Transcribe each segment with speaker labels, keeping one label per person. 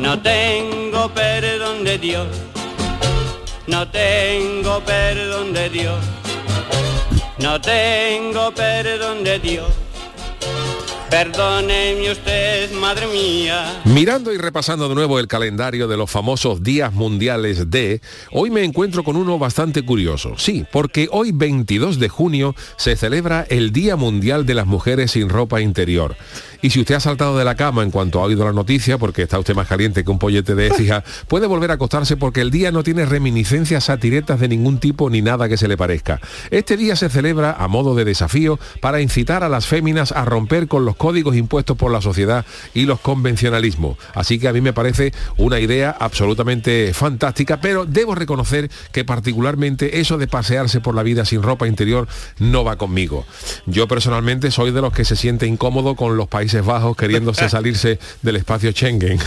Speaker 1: No tengo perdón de Dios, no tengo perdón de Dios, no tengo perdón de Dios. Perdóneme usted, madre mía.
Speaker 2: Mirando y repasando de nuevo el calendario de los famosos días mundiales de, hoy me encuentro con uno bastante curioso. Sí, porque hoy 22 de junio se celebra el Día Mundial de las Mujeres sin ropa interior. Y si usted ha saltado de la cama en cuanto ha oído la noticia, porque está usted más caliente que un pollete de écija, puede volver a acostarse porque el día no tiene reminiscencias satiretas de ningún tipo ni nada que se le parezca. Este día se celebra a modo de desafío para incitar a las féminas a romper con los códigos impuestos por la sociedad y los convencionalismos. Así que a mí me parece una idea absolutamente fantástica, pero debo reconocer que particularmente eso de pasearse por la vida sin ropa interior no va conmigo. Yo personalmente soy de los que se siente incómodo con los países Bajos queriéndose salirse del espacio Schengen.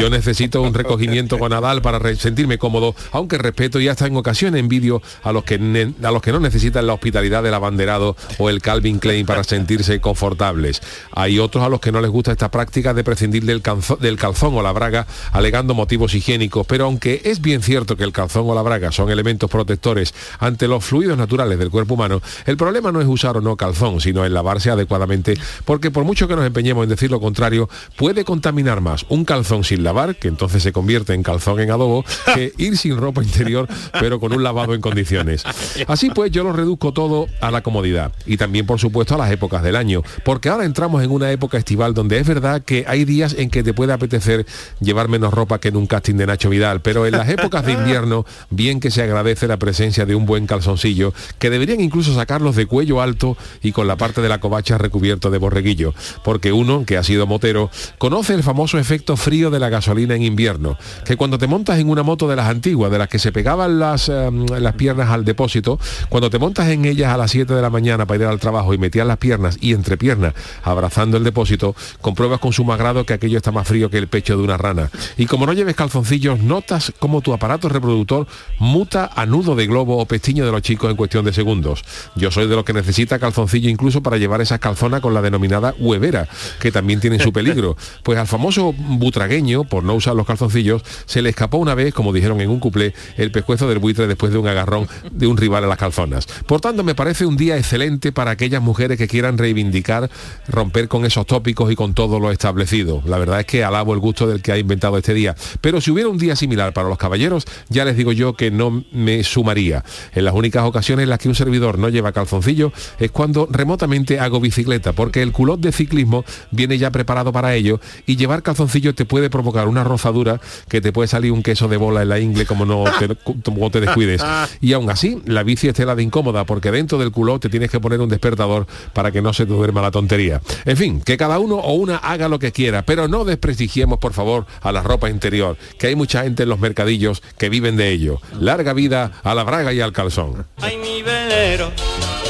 Speaker 2: Yo necesito un recogimiento con Nadal para sentirme cómodo, aunque respeto y hasta en ocasiones envidio a los que a los que no necesitan la hospitalidad del abanderado o el Calvin Klein para sentirse confortables. Hay otros a los que no les gusta esta práctica de prescindir del, del calzón o la braga alegando motivos higiénicos, pero aunque es bien cierto que el calzón o la braga son elementos protectores ante los fluidos naturales del cuerpo humano, el problema no es usar o no calzón, sino en lavarse adecuadamente, porque por mucho que nos empeñemos en decir lo contrario, puede contaminar más un calzón sin lavar, que entonces se convierte en calzón en adobo, que ir sin ropa interior, pero con un lavado en condiciones. Así pues, yo lo reduzco todo a la comodidad y también, por supuesto, a las épocas del año, porque ahora entramos en una época estival donde es verdad que hay días en que te puede apetecer llevar menos ropa que en un casting de Nacho Vidal, pero en las épocas de invierno, bien que se agradece la presencia de un buen calzoncillo, que deberían incluso sacarlos de cuello alto y con la parte de la covacha recubierto de borreguillo, porque uno, que ha sido motero, conoce el famoso efecto frío de la gasolina en invierno, que cuando te montas en una moto de las antiguas, de las que se pegaban las, em, las piernas al depósito, cuando te montas en ellas a las 7 de la mañana para ir al trabajo y metías las piernas y entre piernas abrazando el depósito, compruebas con sumo agrado que aquello está más frío que el pecho de una rana. Y como no lleves calzoncillos, notas como tu aparato reproductor muta a nudo de globo o pestiño de los chicos en cuestión de segundos. Yo soy de los que necesita calzoncillo incluso para llevar esas calzonas con la denominada huevera, que también tienen su peligro. Pues al famoso butragueño, por no usar los calzoncillos, se le escapó una vez, como dijeron en un cuplé, el pescuezo del buitre después de un agarrón de un rival a las calzonas. Por tanto, me parece un día excelente para aquellas mujeres que quieran reivindicar, romper con esos tópicos y con todo lo establecido. La verdad es que alabo el gusto del que ha inventado este día. Pero si hubiera un día similar para los caballeros, ya les digo yo que no me sumaría. En las únicas ocasiones en las que un servidor no lleva calzoncillo es cuando remotamente hago bicicleta, porque el culot de ciclismo viene ya preparado para ello y llevar calzoncillos te puede provocar una rozadura que te puede salir un queso de bola en la ingle como no te, como te descuides. Y aún así, la bici es tela de incómoda porque dentro del culot te tienes que poner un despertador para que no se te duerma la tontería. En fin, que cada uno o una haga lo que quiera, pero no desprestigiemos, por favor, a la ropa interior, que hay mucha gente en los mercadillos que viven de ello. Larga vida a la braga y al calzón.
Speaker 1: Ay, mi velero, velero mío.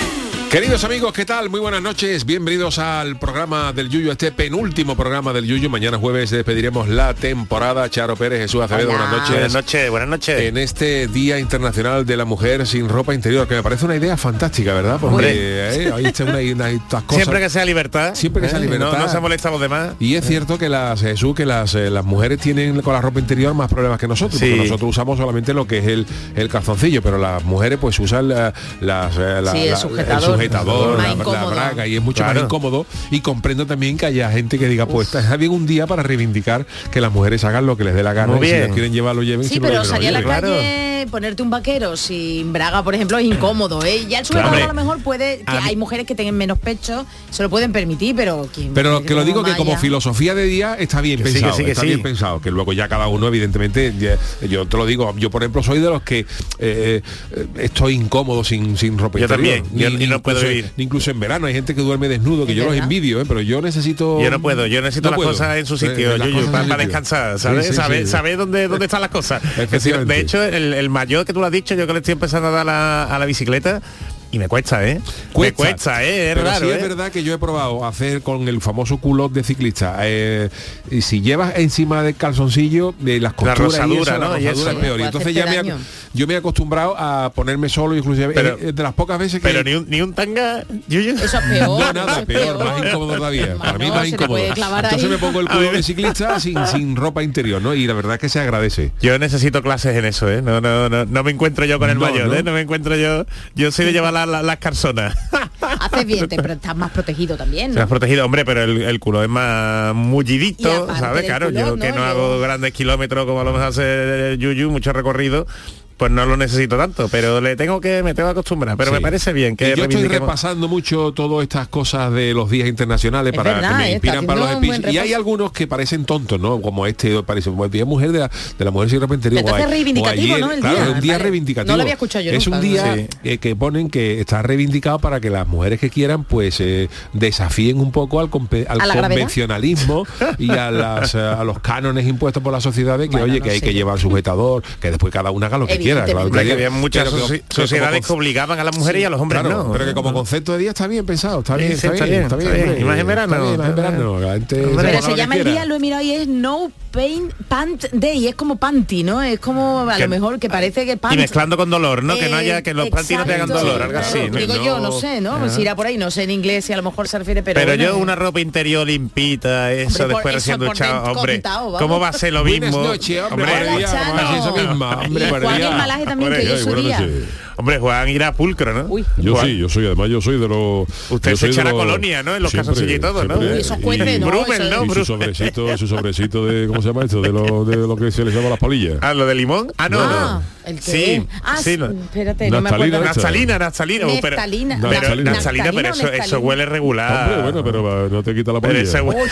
Speaker 2: Queridos amigos, ¿qué tal? Muy buenas noches. Bienvenidos al programa del Yuyo, este penúltimo programa del Yuyo. Mañana jueves despediremos la temporada. Charo Pérez, Jesús Acevedo, buenas noches.
Speaker 3: Buenas noches, buenas noches.
Speaker 2: En este Día Internacional de la Mujer sin ropa interior, que me parece una idea fantástica, ¿verdad? Porque eh, ahí está una, una- estas cosas.
Speaker 3: Siempre que sea libertad.
Speaker 2: Siempre que sea
Speaker 3: ¿eh?
Speaker 2: libertad.
Speaker 3: No, no se molesta a los demás.
Speaker 2: Y es cierto que las Jesús, que las, eh, las mujeres tienen con la ropa interior más problemas que nosotros,
Speaker 3: Sí.
Speaker 2: porque nosotros usamos solamente lo que es el, el calzoncillo, pero las mujeres pues usan la, las, eh, la-
Speaker 4: Sí, el
Speaker 2: la-
Speaker 4: sujetador.
Speaker 2: Sujetador, la- la, braga y es mucho más incómodo. Y comprendo también que haya gente que diga, pues está bien un día para reivindicar que las mujeres hagan lo que les dé la gana
Speaker 3: Muy
Speaker 2: y si quieren llevar lo lleven.
Speaker 4: Sí,
Speaker 2: si no
Speaker 4: pero salir a la calle
Speaker 5: poner, ponerte un vaquero sin braga, por ejemplo, es incómodo, ¿eh? Ya el sujetador a lo mejor puede, que hay mujeres que tengan menos pecho, se lo pueden permitir, pero quien
Speaker 2: Pero que lo digo que como filosofía de día está bien
Speaker 3: Que sí,
Speaker 2: pensado,
Speaker 3: que sí, que
Speaker 2: está
Speaker 3: sí.
Speaker 2: bien pensado, que luego ya cada uno evidentemente, ya- yo te lo digo, yo por ejemplo soy de los que eh, eh, estoy incómodo sin, sin ropa
Speaker 3: Yo
Speaker 2: interior.
Speaker 3: también, yo- y no puedo
Speaker 2: incluso,
Speaker 3: vivir.
Speaker 2: ni incluso en verano hay gente que duerme desnudo, que yo los envidio, ¿eh? pero yo necesito...
Speaker 3: Yo no puedo, yo necesito
Speaker 2: No
Speaker 3: las
Speaker 2: puedo.
Speaker 3: cosas en su
Speaker 2: Eh,
Speaker 3: sitio,
Speaker 2: cosas en
Speaker 3: para, descansar, ¿sabes?
Speaker 2: sí,
Speaker 3: ¿Sabes,
Speaker 2: sí.
Speaker 3: sabes dónde, dónde están las cosas? De hecho, el, el mayor que tú lo has dicho, yo que le estoy empezando a dar a, a la bicicleta y me cuesta, ¿eh? Me cuesta, ¿eh? Es
Speaker 2: Pero
Speaker 3: raro,
Speaker 2: sí
Speaker 3: ¿eh?
Speaker 2: es verdad que yo he probado hacer con el famoso culot de ciclista. eh, y si llevas encima del calzoncillo, de las costuras y
Speaker 3: rosadura,
Speaker 2: eso, la
Speaker 3: ¿no? Y
Speaker 2: rosadura
Speaker 3: eso.
Speaker 2: es peor. Y
Speaker 5: Puede
Speaker 2: entonces ya me, yo me he acostumbrado a ponerme solo, inclusive
Speaker 3: Pero-
Speaker 2: eh, de las pocas veces que...
Speaker 3: Pero ni un, ni un tanga, Yuyu.
Speaker 5: Eso es peor.
Speaker 2: no,
Speaker 5: eso
Speaker 2: nada,
Speaker 5: es
Speaker 2: peor, más incómodo todavía. Para mí más incómodo. Entonces
Speaker 5: ahí.
Speaker 2: me pongo el
Speaker 3: A mí
Speaker 2: culo
Speaker 3: me-
Speaker 2: de ciclista sin, sin ropa interior, ¿no? Y la verdad es que se agradece.
Speaker 3: Yo necesito clases en eso, ¿eh? No, no, no, no me encuentro yo con el
Speaker 2: No,
Speaker 3: mayor,
Speaker 2: ¿no?
Speaker 3: ¿eh? No me encuentro yo. Yo soy de llevar la- la- las carzonas.
Speaker 5: Haces bien, te- pero estás más protegido también, ¿no?
Speaker 3: has protegido, hombre, pero el, el culo es más mullidito, ¿sabes? Claro,
Speaker 5: culo,
Speaker 3: yo
Speaker 5: ¿no?
Speaker 3: que no
Speaker 5: Yo-
Speaker 3: hago grandes kilómetros como lo mejor hace Yuyu, mucho recorrido, pues no lo necesito tanto, pero le tengo que, me tengo que acostumbrar. Pero
Speaker 2: Sí.
Speaker 3: me parece bien que
Speaker 2: Y yo estoy repasando mucho todas estas cosas de los días internacionales
Speaker 5: Es
Speaker 2: para
Speaker 5: verdad,
Speaker 2: que me inspiran para los
Speaker 5: un buen
Speaker 2: Y hay algunos que parecen tontos, ¿no? Como este parece como el Día Mujer de la, de la Mujer sin interior.
Speaker 5: Entonces
Speaker 2: o a-
Speaker 5: reivindicativo,
Speaker 2: o ayer,
Speaker 5: ¿no? El
Speaker 2: claro,
Speaker 5: día,
Speaker 2: es un día
Speaker 5: vale.
Speaker 2: reivindicativo.
Speaker 5: No lo había escuchado yo
Speaker 2: Es
Speaker 5: nunca,
Speaker 2: un día
Speaker 3: sí.
Speaker 2: eh, que ponen que está reivindicado para que las mujeres que quieran pues eh, desafíen un poco al, al convencionalismo y a, las, a los cánones impuestos por la sociedad de que
Speaker 5: Bueno,
Speaker 2: oye
Speaker 5: no
Speaker 2: que hay que llevar sujetador, que después cada una haga lo que quiera. Claro,
Speaker 3: que había muchas
Speaker 2: pero que-
Speaker 3: soci-
Speaker 2: que como
Speaker 3: sociedades que obligaban a las mujeres y a los hombres
Speaker 2: Claro,
Speaker 3: no.
Speaker 2: pero que como concepto de día está bien pensado, está bien,
Speaker 3: sí,
Speaker 2: está,
Speaker 3: está
Speaker 2: bien, está bien,
Speaker 3: está bien. Y más en verano.
Speaker 2: está bien, más en verano, la gente
Speaker 3: Hombre,
Speaker 2: se
Speaker 5: Pero se llama el día, lo he mirado y es No Pain Pant Day, es como panty, ¿no? Es como a
Speaker 3: Que-
Speaker 5: lo mejor que parece que panty.
Speaker 3: Y mezclando con dolor, ¿no? que no haya, que los panty no te hagan dolor, algo así.
Speaker 5: Digo yo, no sé, ¿no?
Speaker 3: Ajá.
Speaker 5: irá por ahí, no sé en inglés si a lo mejor se refiere, pero
Speaker 3: Pero yo una ropa interior limpita, eso después recién duchado, hombre. ¿cómo va a ser lo
Speaker 2: Buenas
Speaker 3: mismo?
Speaker 5: Malaje también, que
Speaker 2: Hombre,
Speaker 5: hoy es su
Speaker 2: buenas
Speaker 5: día.
Speaker 2: noches.
Speaker 3: hombre, Juan irá a pulcro, ¿no?
Speaker 5: Uy,
Speaker 2: Yo
Speaker 3: Juan.
Speaker 2: sí, yo soy, además yo soy de los...
Speaker 3: Usted
Speaker 2: yo
Speaker 3: se echa la colonia, ¿no? En los calzoncillos y todo, ¿no?
Speaker 5: esos cuentes, ¿no?
Speaker 3: Brummel,
Speaker 5: Eso-
Speaker 3: ¿no?
Speaker 2: Y su sobrecito, su sobrecito de, ¿cómo se llama esto? De lo, de lo que se le llama las palillas.
Speaker 3: Ah, lo de limón. Ah, no,
Speaker 5: Ah,
Speaker 3: no.
Speaker 5: el que
Speaker 3: Sí,
Speaker 5: ah,
Speaker 3: sí, no.
Speaker 5: espérate, no me acuerdo.
Speaker 3: Naftalina, naftalina.
Speaker 2: Naftalina.
Speaker 3: naftalina, pero eso, eso huele regular.
Speaker 2: Hombre, bueno, pero no te quita la
Speaker 3: Pero
Speaker 2: palilla.
Speaker 3: ese hue-
Speaker 5: Uy,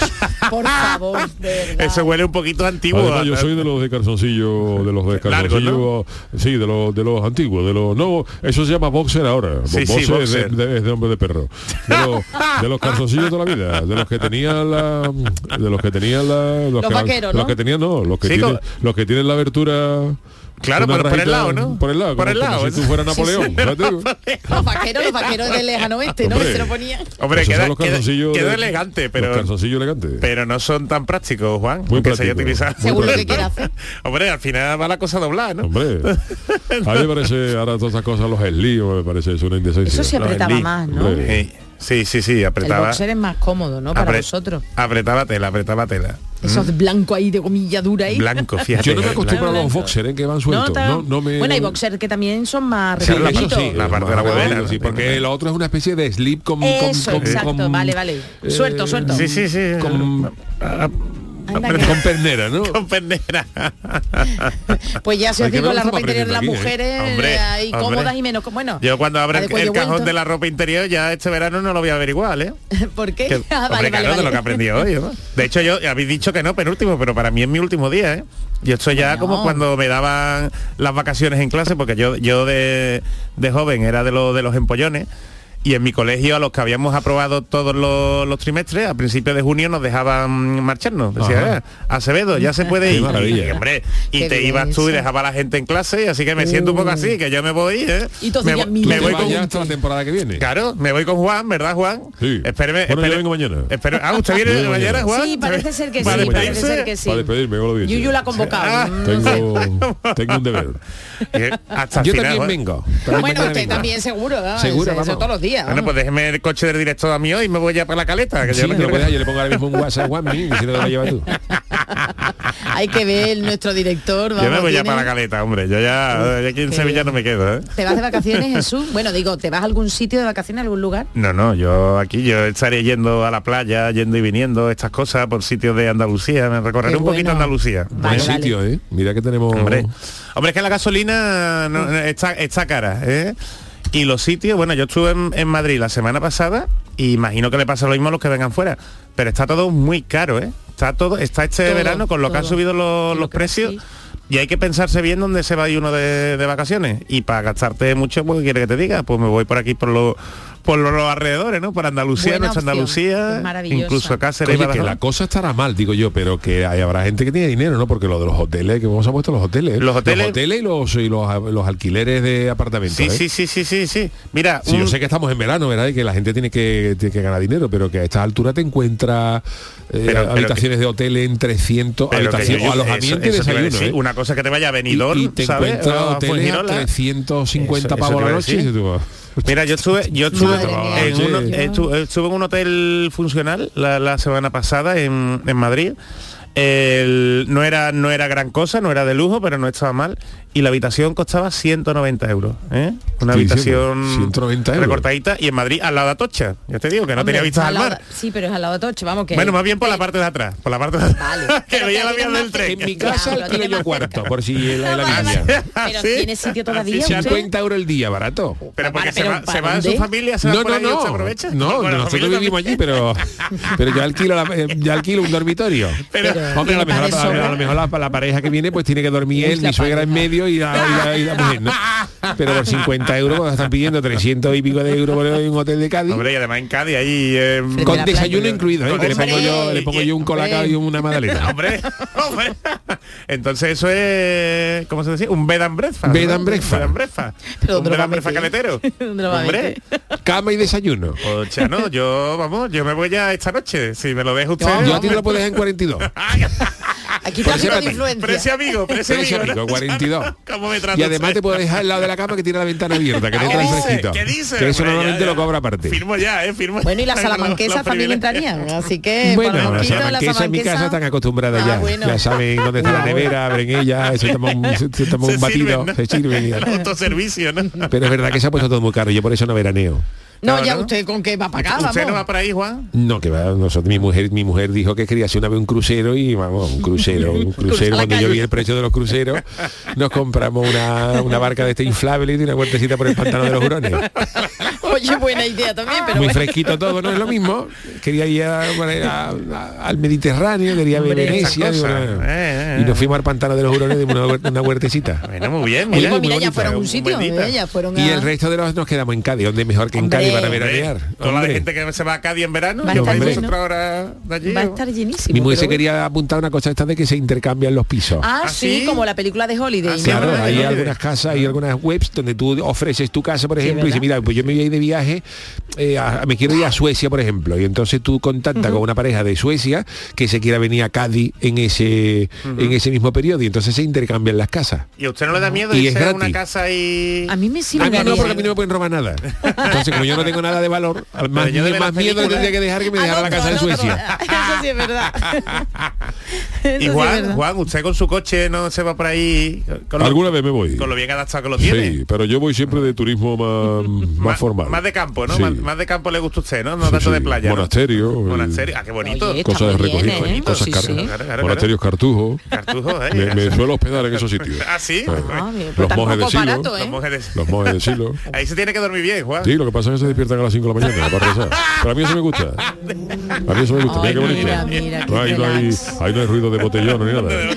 Speaker 5: por favor, de verdad.
Speaker 3: Eso huele un poquito antiguo.
Speaker 2: Además, yo soy de los de calzoncillo, de los de
Speaker 3: Largo,
Speaker 2: calzoncillo, sí, de los de los antiguos, de los no, eso se llama boxer ahora.
Speaker 3: Sí, sí,
Speaker 2: boxer, es de- de, es de hombre de perro. De los, de los calzoncillos de la vida, de los que tenían la, de los que tenían la, los,
Speaker 5: Los
Speaker 2: que,
Speaker 5: vaqueros,
Speaker 2: los
Speaker 5: ¿no?
Speaker 2: que tenían no, los que
Speaker 3: Sí,
Speaker 2: tienen,
Speaker 3: co-
Speaker 2: los que tienen la abertura.
Speaker 3: Claro,
Speaker 2: una
Speaker 3: por- por el lado, ¿no?
Speaker 2: Por el lado,
Speaker 3: Por el
Speaker 2: como
Speaker 3: lado,
Speaker 2: si tú fueras Napoleón.
Speaker 5: Los vaqueros, los vaqueros del lejano oeste, ¿no? Que
Speaker 2: Hombre.
Speaker 5: se lo ponían.
Speaker 3: Hombre, queda,
Speaker 2: son los
Speaker 3: queda-
Speaker 2: de-
Speaker 3: elegante, pero,
Speaker 2: elegantes.
Speaker 3: pero no son tan prácticos, Juan.
Speaker 2: Muy
Speaker 3: aunque se haya utilizado.
Speaker 2: muy
Speaker 5: Según lo que
Speaker 2: práctico.
Speaker 5: quiera hacer.
Speaker 3: Hombre, al final va la cosa doblada, ¿no?
Speaker 2: Hombre, a mí me parece ahora todas esas cosas, los líos, me parece es una indecencia.
Speaker 5: Eso se apretaba más, ¿no?
Speaker 3: Eh, Sí, sí, sí,
Speaker 5: El
Speaker 3: apretaba.
Speaker 5: boxer es más cómodo, ¿no? Para
Speaker 3: apre-
Speaker 5: vosotros.
Speaker 3: Apretaba tela, apretaba tela.
Speaker 5: Esos de blanco ahí de gomilla dura ahí.
Speaker 3: Blanco, fíjate.
Speaker 2: Yo no me
Speaker 3: eh,
Speaker 2: acostumbro a los boxers ¿eh? que van sueltos.
Speaker 5: ta-
Speaker 2: No, no me...
Speaker 5: Bueno, hay boxers que también son más
Speaker 3: Sí, eso sí, la parte de la huevera,
Speaker 2: sí, porque lo otro es una especie de slip con...
Speaker 5: Eso,
Speaker 2: con, con-
Speaker 5: exacto,
Speaker 2: con-
Speaker 5: vale, vale. Suelto, suelto.
Speaker 3: Sí, sí, sí.
Speaker 2: Con,
Speaker 5: Anda
Speaker 2: con pernera, ¿no?
Speaker 3: Con pernera.
Speaker 5: Pues ya se os digo, la
Speaker 2: lo
Speaker 5: ropa interior de las mujeres
Speaker 3: ¿eh? Hombre,
Speaker 5: ahí
Speaker 3: hombre.
Speaker 5: cómodas y menos... Bueno,
Speaker 3: Yo cuando abra el, cajón de la ropa interior ya este verano no lo voy a ver igual, ¿eh?
Speaker 5: ¿Por qué?
Speaker 3: Que-
Speaker 5: Ah,
Speaker 3: hombre,
Speaker 5: vale,
Speaker 3: claro,
Speaker 5: vale,
Speaker 3: de lo que aprendí hoy. ¿no? De hecho, yo habéis dicho que no, penúltimo, pero para mí es mi último día, ¿eh? Yo estoy ya como cuando me daban las vacaciones en clase, porque yo, yo de, de joven era de, los de los empollones. Y en mi colegio, a los que habíamos aprobado todos los, los trimestres, a principios de junio nos dejaban marcharnos. Decía. "Eh, Acevedo, ya se puede ir.
Speaker 2: maravilla.
Speaker 3: Y, hombre, y
Speaker 5: Qué
Speaker 3: te ibas tú y
Speaker 5: eso.
Speaker 3: dejaba a la gente en clase, así que me siento un poco así, que yo me voy, ¿eh?
Speaker 5: Y
Speaker 3: me,
Speaker 5: digan,
Speaker 3: vo-
Speaker 5: "Mira,
Speaker 3: me
Speaker 2: Te
Speaker 3: voy con
Speaker 2: hasta la temporada que viene.
Speaker 3: Claro, me voy con Juan, ¿verdad, Juan?
Speaker 2: Sí.
Speaker 3: Espéreme,
Speaker 2: Bueno, yo
Speaker 3: espere-
Speaker 2: vengo mañana.
Speaker 3: espere- ah, ¿usted viene
Speaker 2: Yo
Speaker 3: mañana,
Speaker 2: mañana.
Speaker 3: Juan?
Speaker 5: Sí, parece ser que sí, parece ser que sí.
Speaker 2: Para despedirme, lo dicho.
Speaker 5: Yuyu la ha convocado.
Speaker 3: Ah,
Speaker 2: Tengo, tengo un deber.
Speaker 3: Hasta
Speaker 2: Yo
Speaker 3: final,
Speaker 2: también
Speaker 3: Juan.
Speaker 2: vengo.
Speaker 5: Bueno, usted también seguro, ¿no?
Speaker 2: Seguro,
Speaker 5: todos los días.
Speaker 3: Bueno, pues déjeme el coche del director a mí hoy y me voy ya para la caleta. Que
Speaker 2: Sí,
Speaker 3: yo no
Speaker 2: le pongo ahora mismo un WhatsApp a y si no lo llevas tú.
Speaker 5: Hay que ver nuestro director.
Speaker 3: Yo me voy ya para la caleta, hombre. Yo ya, ya aquí en Sevilla
Speaker 5: bien.
Speaker 3: no me quedo, ¿eh?
Speaker 5: ¿Te vas de vacaciones, Jesús? Bueno, digo, ¿te vas a algún sitio de vacaciones, a algún lugar?
Speaker 3: No, no, yo aquí yo estaré yendo a la playa, yendo y viniendo, estas cosas por sitios de Andalucía, me recorreré
Speaker 5: Qué
Speaker 3: un poquito. Andalucía.
Speaker 5: Vale,
Speaker 2: Buen
Speaker 5: vale.
Speaker 2: sitio, ¿eh? Mira que tenemos...
Speaker 3: Hombre, hombre, es que la gasolina no- está, está cara, ¿eh? Y los sitios, bueno, yo estuve en, en Madrid la semana pasada y imagino que le pasa lo mismo a los que vengan fuera, pero está todo muy caro, ¿eh? Está todo, está este
Speaker 5: Todo,
Speaker 3: verano con lo que han subido los,
Speaker 5: Lo
Speaker 3: los precios.
Speaker 5: sí.
Speaker 3: Y hay que pensarse bien dónde se va uno de, de vacaciones. Y para gastarte mucho, pues ¿qué quiere que te diga? Pues me voy por aquí por los por los, los alrededores, ¿no? Por Andalucía,
Speaker 5: Buena
Speaker 3: nuestra
Speaker 5: opción.
Speaker 3: Andalucía, incluso Cáceres y
Speaker 2: Oye, que la cosa estará mal, digo yo, pero que hay, habrá gente que tiene dinero, ¿no? Porque lo de los hoteles, que vamos a puesto los hoteles.
Speaker 3: Los hoteles-
Speaker 2: y los, y los, los alquileres de apartamentos.
Speaker 3: Sí,
Speaker 2: ¿eh?
Speaker 3: sí, sí, sí, sí, sí. Mira,
Speaker 2: Sí, yo sé que estamos en verano, ¿verdad? Y que la gente tiene que, tiene que ganar dinero, pero que a estas alturas te encuentras eh,
Speaker 3: Pero- pero
Speaker 2: habitaciones de hotel en 300
Speaker 3: Pero que
Speaker 2: habitaciones,
Speaker 3: yo-
Speaker 2: o alojamiento y
Speaker 3: eso-
Speaker 2: desayuno, ¿eh?
Speaker 3: Una cosa que te vaya a
Speaker 2: Y,
Speaker 3: venidor,
Speaker 2: y te
Speaker 3: ¿sabes?
Speaker 2: encuentras
Speaker 3: O a
Speaker 2: hoteles a
Speaker 3: Fuengirola.
Speaker 2: 350
Speaker 3: Eso- eso
Speaker 2: pavos la noche.
Speaker 3: Mira, yo estuve, yo estuve en uno-
Speaker 2: Oye.
Speaker 3: estuve, estuve en un hotel funcional la, la semana pasada en, en Madrid. El- no era no era gran cosa, no era de lujo, pero no estaba mal. Y la habitación costaba 190 euros. ¿eh? Una habitación
Speaker 2: 190 euros.
Speaker 3: recortadita y en Madrid al lado de Atocha. Yo te digo que no
Speaker 5: Hombre,
Speaker 3: tenía vistas al
Speaker 5: lado
Speaker 3: mar.
Speaker 5: de- Sí, pero es al lado de Toche, vamos que...
Speaker 3: Bueno, más bien por la parte de atrás, por la parte de atrás.
Speaker 5: Vale.
Speaker 3: que veía la vía del tren.
Speaker 2: En mi
Speaker 5: Ya,
Speaker 2: casa
Speaker 5: lo
Speaker 2: yo
Speaker 5: más
Speaker 2: cuarto, por si la, la
Speaker 5: Vale.
Speaker 2: vivienda.
Speaker 5: Pero
Speaker 3: ¿Sí?
Speaker 5: tiene sitio todavía,
Speaker 3: Así
Speaker 5: usted?
Speaker 2: 50 euros el día, barato.
Speaker 3: Pero porque se va, se
Speaker 5: ¿para
Speaker 3: va en su familia, se va
Speaker 2: No, no, no.
Speaker 3: aprovecha.
Speaker 2: No,
Speaker 3: la
Speaker 2: nosotros vivimos allí, pero pero yo alquilo la- eh, yo alquilo un dormitorio. Hombre, a lo mejor, lo la, la pareja que viene pues tiene que dormir él,
Speaker 5: la
Speaker 2: mi suegra en
Speaker 5: pareja.
Speaker 2: Y la, y la- y la mujer, ¿no? Pero por 50 euros pues, están pidiendo 300 y pico de euros por un hotel de Cádiz.
Speaker 3: Hombre, y además en Cádiz ahí... eh,
Speaker 2: con desayuno
Speaker 5: playa.
Speaker 2: incluido, ¿eh? Que le pongo yo, le pongo yo un colacao y una magdalena.
Speaker 3: hombre, hombre. Entonces eso es, ¿cómo se decía? Un bed and breakfast.
Speaker 2: Bed and breakfast.
Speaker 3: Un bed and breakfast.
Speaker 5: Pero
Speaker 3: un
Speaker 5: ¿dónde
Speaker 3: bed and breakfast
Speaker 5: meter?
Speaker 3: caletero.
Speaker 5: ¿Dónde lo va a
Speaker 3: Hombre,
Speaker 2: Cama y desayuno.
Speaker 3: Ocha, no, yo, vamos, yo me voy ya esta noche. Si me lo deja usted.
Speaker 2: Yo a ti lo puedo dejar en 42.
Speaker 5: Aquí tráfico de influencia.
Speaker 3: Precio amigo, precio
Speaker 2: Precio
Speaker 3: amigo.
Speaker 2: amigo,
Speaker 3: ¿no?
Speaker 2: 42.
Speaker 3: ¿Cómo me trata
Speaker 2: Y además te puedo dejar al lado de la cama que tiene la ventana abierta, que te
Speaker 3: ¿Qué
Speaker 2: entra fresquito.
Speaker 3: ¿Qué dice?
Speaker 2: Que eso normalmente
Speaker 3: ya, ya.
Speaker 2: lo cobra aparte.
Speaker 3: Firmo ya, ¿eh? Firmo.
Speaker 5: Bueno, y las salamanquesas también entrarían, así que...
Speaker 2: Bueno,
Speaker 5: por
Speaker 2: las salamanquesas en mi casa están acostumbradas
Speaker 5: Ah,
Speaker 2: ya.
Speaker 5: bueno.
Speaker 2: Ya saben dónde está la
Speaker 5: Ah,
Speaker 2: nevera, abren ella, se toma un, se, se toma
Speaker 3: Se
Speaker 2: un batido,
Speaker 3: sirven, ¿no?
Speaker 2: se sirven. y-
Speaker 3: Autoservicio, ¿no?
Speaker 2: Pero es verdad que se ha puesto todo muy caro, yo por eso no veraneo.
Speaker 5: No,
Speaker 3: No,
Speaker 5: ya
Speaker 3: no.
Speaker 5: usted con qué va para acá,
Speaker 3: ¿Usted no va por ahí, Juan?
Speaker 2: No, que va, nosotros, mi mujer, mi mujer dijo que quería hacer una vez un crucero y vamos, un crucero, un crucero, cuando yo vi el precio de los cruceros, nos compramos una, una barca de este inflable y una vueltecita por el pantano de los hurones.
Speaker 5: Oye, buena idea también, pero
Speaker 2: Muy
Speaker 5: bueno.
Speaker 2: fresquito todo, no es lo mismo. Quería ir a- a- a- al Mediterráneo, quería ver Venecia. digo.
Speaker 3: Eh, eh,
Speaker 2: y nos fuimos al pantano de los hurones de una, una huertecita.
Speaker 3: Bueno, muy bien,
Speaker 5: Oye,
Speaker 3: mira.
Speaker 5: pues
Speaker 2: muy
Speaker 5: mira, ya
Speaker 2: bonita,
Speaker 5: fueron un
Speaker 3: muy
Speaker 5: sitio. ¿eh? ya fueron a...
Speaker 2: Y el resto de los nos quedamos en Cádiz, donde mejor que en
Speaker 5: Hombre,
Speaker 2: Cádiz para veranear.
Speaker 3: Toda la gente que se va a Cádiz en verano,
Speaker 5: Va a
Speaker 2: estar lleno.
Speaker 3: de allí.
Speaker 5: Va a estar llenísimo.
Speaker 2: Mi mujer se quería apuntar una cosa esta de que se intercambian los pisos.
Speaker 5: Ah,
Speaker 3: ¿Ah,
Speaker 5: sí, como la película de Holiday.
Speaker 3: Ah,
Speaker 2: Claro, hay algunas casas y algunas webs donde tú ofreces tu casa, por ejemplo, y dices, mira, pues yo me voy a ir de viaje, eh, a- me quiero ir a Suecia, por ejemplo, y entonces tú contactas con una pareja de Suecia que se quiera venir a Cádiz en ese en ese mismo periodo y entonces se intercambian las casas.
Speaker 3: ¿Y a usted no le da miedo
Speaker 2: Y
Speaker 3: irse
Speaker 2: es
Speaker 3: a una casa y...
Speaker 5: A mí me sí
Speaker 2: A mí no, porque a mí no me pueden robar nada. Entonces, como yo no tengo nada de valor, al más,
Speaker 3: yo
Speaker 2: más miedo tendría que dejar que me
Speaker 5: Al
Speaker 2: dejara la casa de. Suecia.
Speaker 5: Eso sí es verdad.
Speaker 3: Y Juan. Juan, usted con su coche no se va por ahí con lo,
Speaker 2: Alguna vez me voy.
Speaker 3: con lo bien adaptado que lo tiene.
Speaker 2: Sí, pero yo voy siempre de turismo más, más formal.
Speaker 3: Más de campo, ¿no?
Speaker 2: Sí.
Speaker 3: Más, más de campo le gusta a usted, ¿no? No
Speaker 2: Sí,
Speaker 3: tanto
Speaker 2: sí.
Speaker 3: de playa. ¿no?
Speaker 2: Monasterio. el-
Speaker 3: Monasterio. Ah, qué bonito.
Speaker 5: Oye,
Speaker 2: Cosas recogido.
Speaker 5: ¿eh?
Speaker 2: Cosas
Speaker 5: Sí,
Speaker 2: car-
Speaker 5: sí.
Speaker 3: Claro, claro,
Speaker 2: Monasterios Cartujo.
Speaker 3: Cartujo, ¿eh?
Speaker 2: Me, me suelo hospedar en esos sitios.
Speaker 3: Ah, sí.
Speaker 5: Ah, pues
Speaker 2: Los monjes de Silo.
Speaker 5: barato, ¿eh?
Speaker 3: Los monjes de-
Speaker 2: Los monjes de Silo.
Speaker 3: Ahí se tiene que dormir bien, Juan.
Speaker 2: Sí, lo que pasa es que se despiertan a las 5 de la mañana para rezar. Pero a mí eso me gusta. A mí eso me gusta.
Speaker 5: Ay,
Speaker 2: mira qué bonito.
Speaker 5: mira, qué
Speaker 2: no, hay, no, ahí no hay ruido de botellón ni nada.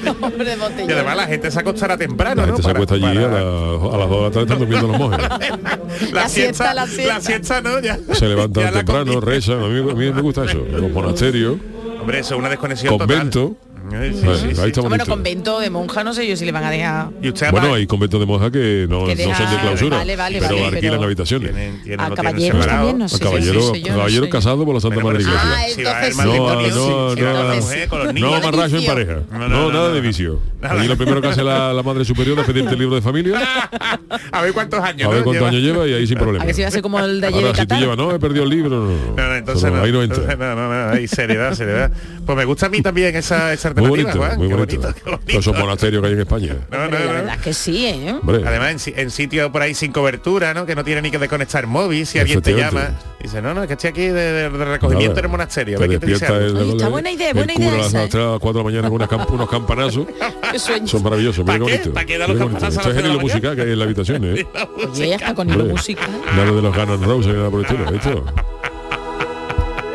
Speaker 3: Y además la gente se acostará temprano,
Speaker 2: La
Speaker 3: ¿no?
Speaker 2: gente se acuesta allí a, la- a las 2 de la tarde están durmiendo los monjes.
Speaker 3: La,
Speaker 5: siesta, la siesta.
Speaker 3: La siesta, ¿no? Ya,
Speaker 2: Se levantan temprano, rezan. A mí, a mí me gusta eso. Los monasterios,
Speaker 3: Hombre, eso es una desconexión
Speaker 2: convento.
Speaker 3: total. Sí, sí,
Speaker 2: Bueno,
Speaker 3: sí,
Speaker 2: ahí
Speaker 3: sí.
Speaker 2: está
Speaker 5: Bueno, convento de monja, no sé yo si le van a dejar...
Speaker 3: Y usted
Speaker 2: Bueno, hay conventos de monjas que no,
Speaker 5: Que
Speaker 2: no son de
Speaker 5: deja-
Speaker 2: clausura,
Speaker 5: vale, vale,
Speaker 2: pero
Speaker 5: vale,
Speaker 2: alquilan
Speaker 5: pero-
Speaker 2: habitaciones.
Speaker 3: tienen, tienen,
Speaker 5: A caballeros también, no sé.
Speaker 2: A caballero,
Speaker 5: sí, sí,
Speaker 2: caballero casado por la Santa Madre Iglesia.
Speaker 5: Ah,
Speaker 2: No,
Speaker 3: matrimonio,
Speaker 2: no,
Speaker 3: sí,
Speaker 2: no,
Speaker 3: si va la
Speaker 2: no,
Speaker 3: mujer con los
Speaker 2: no
Speaker 3: niños.
Speaker 2: amarracho en pareja.
Speaker 3: No,
Speaker 2: nada de vicio. Allí lo primero que hace la, madre superior es pedirte el libro de familia,
Speaker 3: A ver cuántos años.
Speaker 2: a ver cuántos
Speaker 3: Lleva-
Speaker 2: años lleva y ahí sin problema.
Speaker 5: A ver si va a ser como el de ayer
Speaker 2: si
Speaker 5: Qatar.
Speaker 2: llevas, no, he perdido el libro, no, no,
Speaker 3: entonces no,
Speaker 2: ahí no entra.
Speaker 3: no, no, no, hay seriedad, seriedad. Pues me gusta a mí también esa, esa
Speaker 2: Bonito,
Speaker 3: Juan,
Speaker 2: muy bonito.
Speaker 3: bonito, qué bonito.
Speaker 2: Todos esos monasterios que hay en España.
Speaker 3: No, no,
Speaker 5: Hombre, la
Speaker 3: no.
Speaker 5: verdad es que sí, ¿eh?
Speaker 2: Hombre,
Speaker 3: Además, en, si- en sitios por ahí sin cobertura, ¿no? Que no tiene ni que desconectar móvil, si alguien te llama. Dice, no, no, es que estoy aquí de, de- de recogimiento
Speaker 2: nada,
Speaker 3: en el monasterio.
Speaker 2: te
Speaker 3: dice
Speaker 2: el-
Speaker 5: Oye, está buena idea, buena idea
Speaker 2: a las
Speaker 5: esa, ¿eh?
Speaker 2: 3 a 4 de la mañana con unas camp- unos campanazos.
Speaker 5: Qué sueño.
Speaker 2: Son maravillosos,
Speaker 3: ¿Pa
Speaker 2: mira qué
Speaker 3: qué?
Speaker 2: bonito.
Speaker 3: ¿Pa qué da
Speaker 2: Mira
Speaker 3: los campanazos a
Speaker 2: Esto es
Speaker 3: las
Speaker 2: el hilo musical que hay en la habitación, ¿eh?
Speaker 5: Oye, hasta con hilo
Speaker 2: Hombre,
Speaker 5: música.
Speaker 2: Nada de los Guns N' Roses ni nada por el estilo. Esto.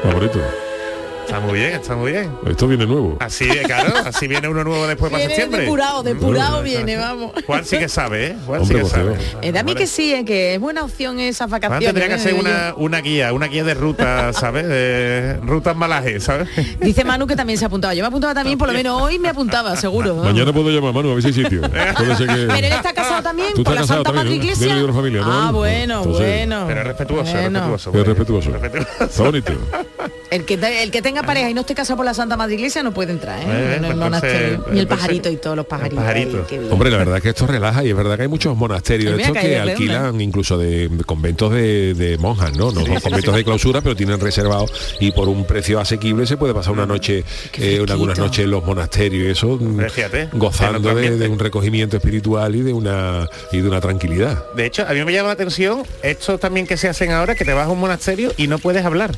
Speaker 2: Está bonito.
Speaker 3: Está muy bien, está muy bien.
Speaker 2: Esto viene nuevo.
Speaker 3: Así, eh, claro, así viene uno nuevo después para
Speaker 5: Viene
Speaker 3: septiembre.
Speaker 5: depurado, depurado
Speaker 2: Bueno,
Speaker 5: viene, vamos.
Speaker 3: Juan sí que sabe, ¿eh? Juan
Speaker 2: Hombre,
Speaker 3: sí que sabe.
Speaker 5: Eh, da a mí que sí, eh, que es buena opción esas
Speaker 3: Juan
Speaker 5: vacaciones.
Speaker 3: tendría que
Speaker 5: ¿eh?
Speaker 3: hacer
Speaker 5: Digo
Speaker 3: una, una guía, una guía de ruta, ¿sabes? De ruta en malaje, ¿sabes?
Speaker 5: Dice Manu que también se apuntaba. Yo me apuntaba también, por lo menos hoy me apuntaba, seguro.
Speaker 2: Mañana puedo llamar a Manu a ver si hay sitio. Puede ser que-
Speaker 5: Pero él está casado también
Speaker 2: Tú
Speaker 5: por la
Speaker 2: casado
Speaker 5: Santa Madre
Speaker 2: de otra familia, ¿no,
Speaker 5: Ah, bueno,
Speaker 2: Entonces-
Speaker 5: bueno.
Speaker 3: Pero es respetuoso, es
Speaker 5: Bueno.
Speaker 3: respetuoso.
Speaker 2: Es
Speaker 3: Juan.
Speaker 2: respetuoso.
Speaker 3: Respetuoso.
Speaker 2: Está bonito.
Speaker 5: El que, el que tenga pareja y no esté casado por la Santa Madre Iglesia no puede entrar, ¿eh?
Speaker 3: Eh,
Speaker 5: en el
Speaker 3: pues
Speaker 5: monasterio.
Speaker 3: entonces-
Speaker 5: Ni el
Speaker 3: entonces-
Speaker 5: pajarito y todos los pajaritos.
Speaker 3: pajarito.
Speaker 5: Ay.
Speaker 2: Hombre, la verdad que esto relaja y es verdad que hay muchos monasterios estos
Speaker 5: que
Speaker 2: alquilan incluso de, conventos de, de monjas, ¿no? No son conventos de clausura, pero tienen reservado y por un precio asequible se puede pasar una noche, eh, una- algunas noches en los monasterios y eso, mm,
Speaker 3: fíjate, en
Speaker 2: gozando de, de un recogimiento espiritual y de una y de una tranquilidad.
Speaker 3: De hecho, a mí me llama la atención esto también que se hacen ahora, que te vas a un monasterio y no puedes hablar.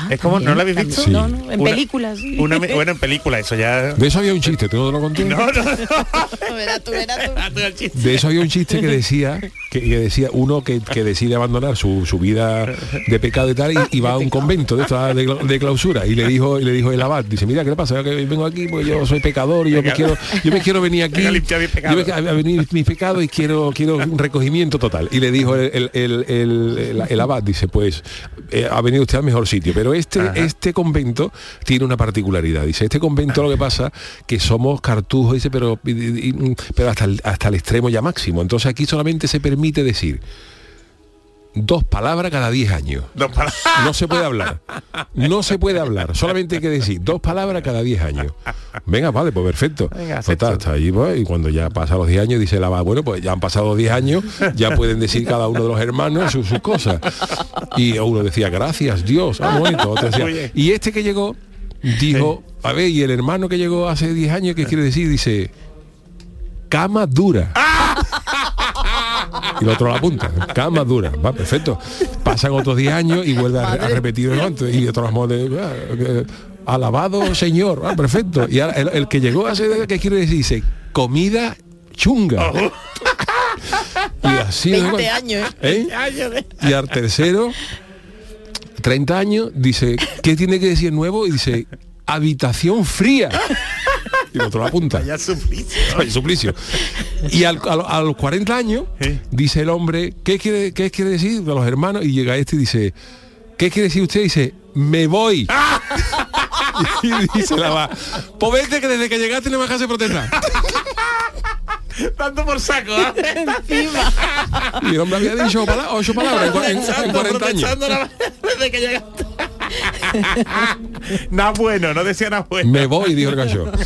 Speaker 5: Ah,
Speaker 3: es como, ¿no lo habéis
Speaker 5: también.
Speaker 3: visto?
Speaker 5: No, no, en
Speaker 3: Una-
Speaker 5: películas. sí.
Speaker 3: Una, bueno, en película, eso ya...
Speaker 2: De eso había un chiste, ¿tú no te lo conté?
Speaker 3: No, no, no.
Speaker 5: Verás tú, verás tú.
Speaker 2: De eso había un chiste que decía que, que decía uno que, que decide abandonar su, su vida de pecado y tal y, y va a un convento de, esta- de, cla- de clausura y le dijo y le dijo el abad dice mira qué le pasa que vengo aquí porque yo soy pecador y yo me quiero yo me quiero venir aquí
Speaker 3: Vengo a limpiar mis pecados.
Speaker 2: yo me- a, venir mis pecados y quiero quiero un recogimiento total y le dijo el, el, el- el- el- el abad dice pues eh, ha venido usted al mejor sitio pero este
Speaker 3: Ajá.
Speaker 2: este convento tiene una particularidad dice este convento lo que pasa que somos cartujos dice pero pero hasta el, hasta el extremo ya máximo entonces aquí solamente se permite decir dos palabras cada diez años
Speaker 3: Dos palabras.
Speaker 2: no se puede hablar. No se puede hablar. Solamente hay que decir dos palabras cada 10 años. Venga, vale, pues perfecto.
Speaker 3: Venga,
Speaker 2: Total,
Speaker 3: acepto.
Speaker 2: hasta allí, pues, y cuando ya pasan los 10 años, dice la va, bueno, pues ya han pasado 10 años, ya pueden decir cada uno de los hermanos sus, sus cosas. Y uno decía, gracias, Dios. Ah, bonito. Otro decía,
Speaker 3: Muy bien.
Speaker 2: y este que llegó, dijo, a ver, y el hermano que llegó hace 10 años, ¿qué quiere decir? Dice, cama dura. Y el otro la apunta, cama dura, va, perfecto. Pasan otros 10 años y vuelve a, a repetir el manto. Y otros modos ah, eh, alabado señor, ah, perfecto. Y ahora el, el que llegó hace, ¿qué quiere decir? Dice, comida chunga. y así
Speaker 5: 20 años,
Speaker 2: ¿Eh? Y al tercero, 30 años, dice, ¿qué tiene que decir nuevo? Y dice, habitación fría. Y el otro la apunta.
Speaker 3: Suplicio.
Speaker 2: Y al- a, a los 40 años,
Speaker 3: Sí.
Speaker 2: dice el hombre, ¿qué quiere, ¿qué quiere decir de los hermanos? Y llega este y dice, ¿qué quiere decir usted? Y dice, me voy. y dice la va, pues vete que desde que llegaste no me dejaste protestar.
Speaker 3: Tanto por saco, ¿ah?
Speaker 5: Encima.
Speaker 2: Y el hombre había dicho pala- ocho palabras en, en- en 40 años.
Speaker 3: Desde que llegaste. nada bueno, no decía nada bueno.
Speaker 2: Me voy, dijo el gallo.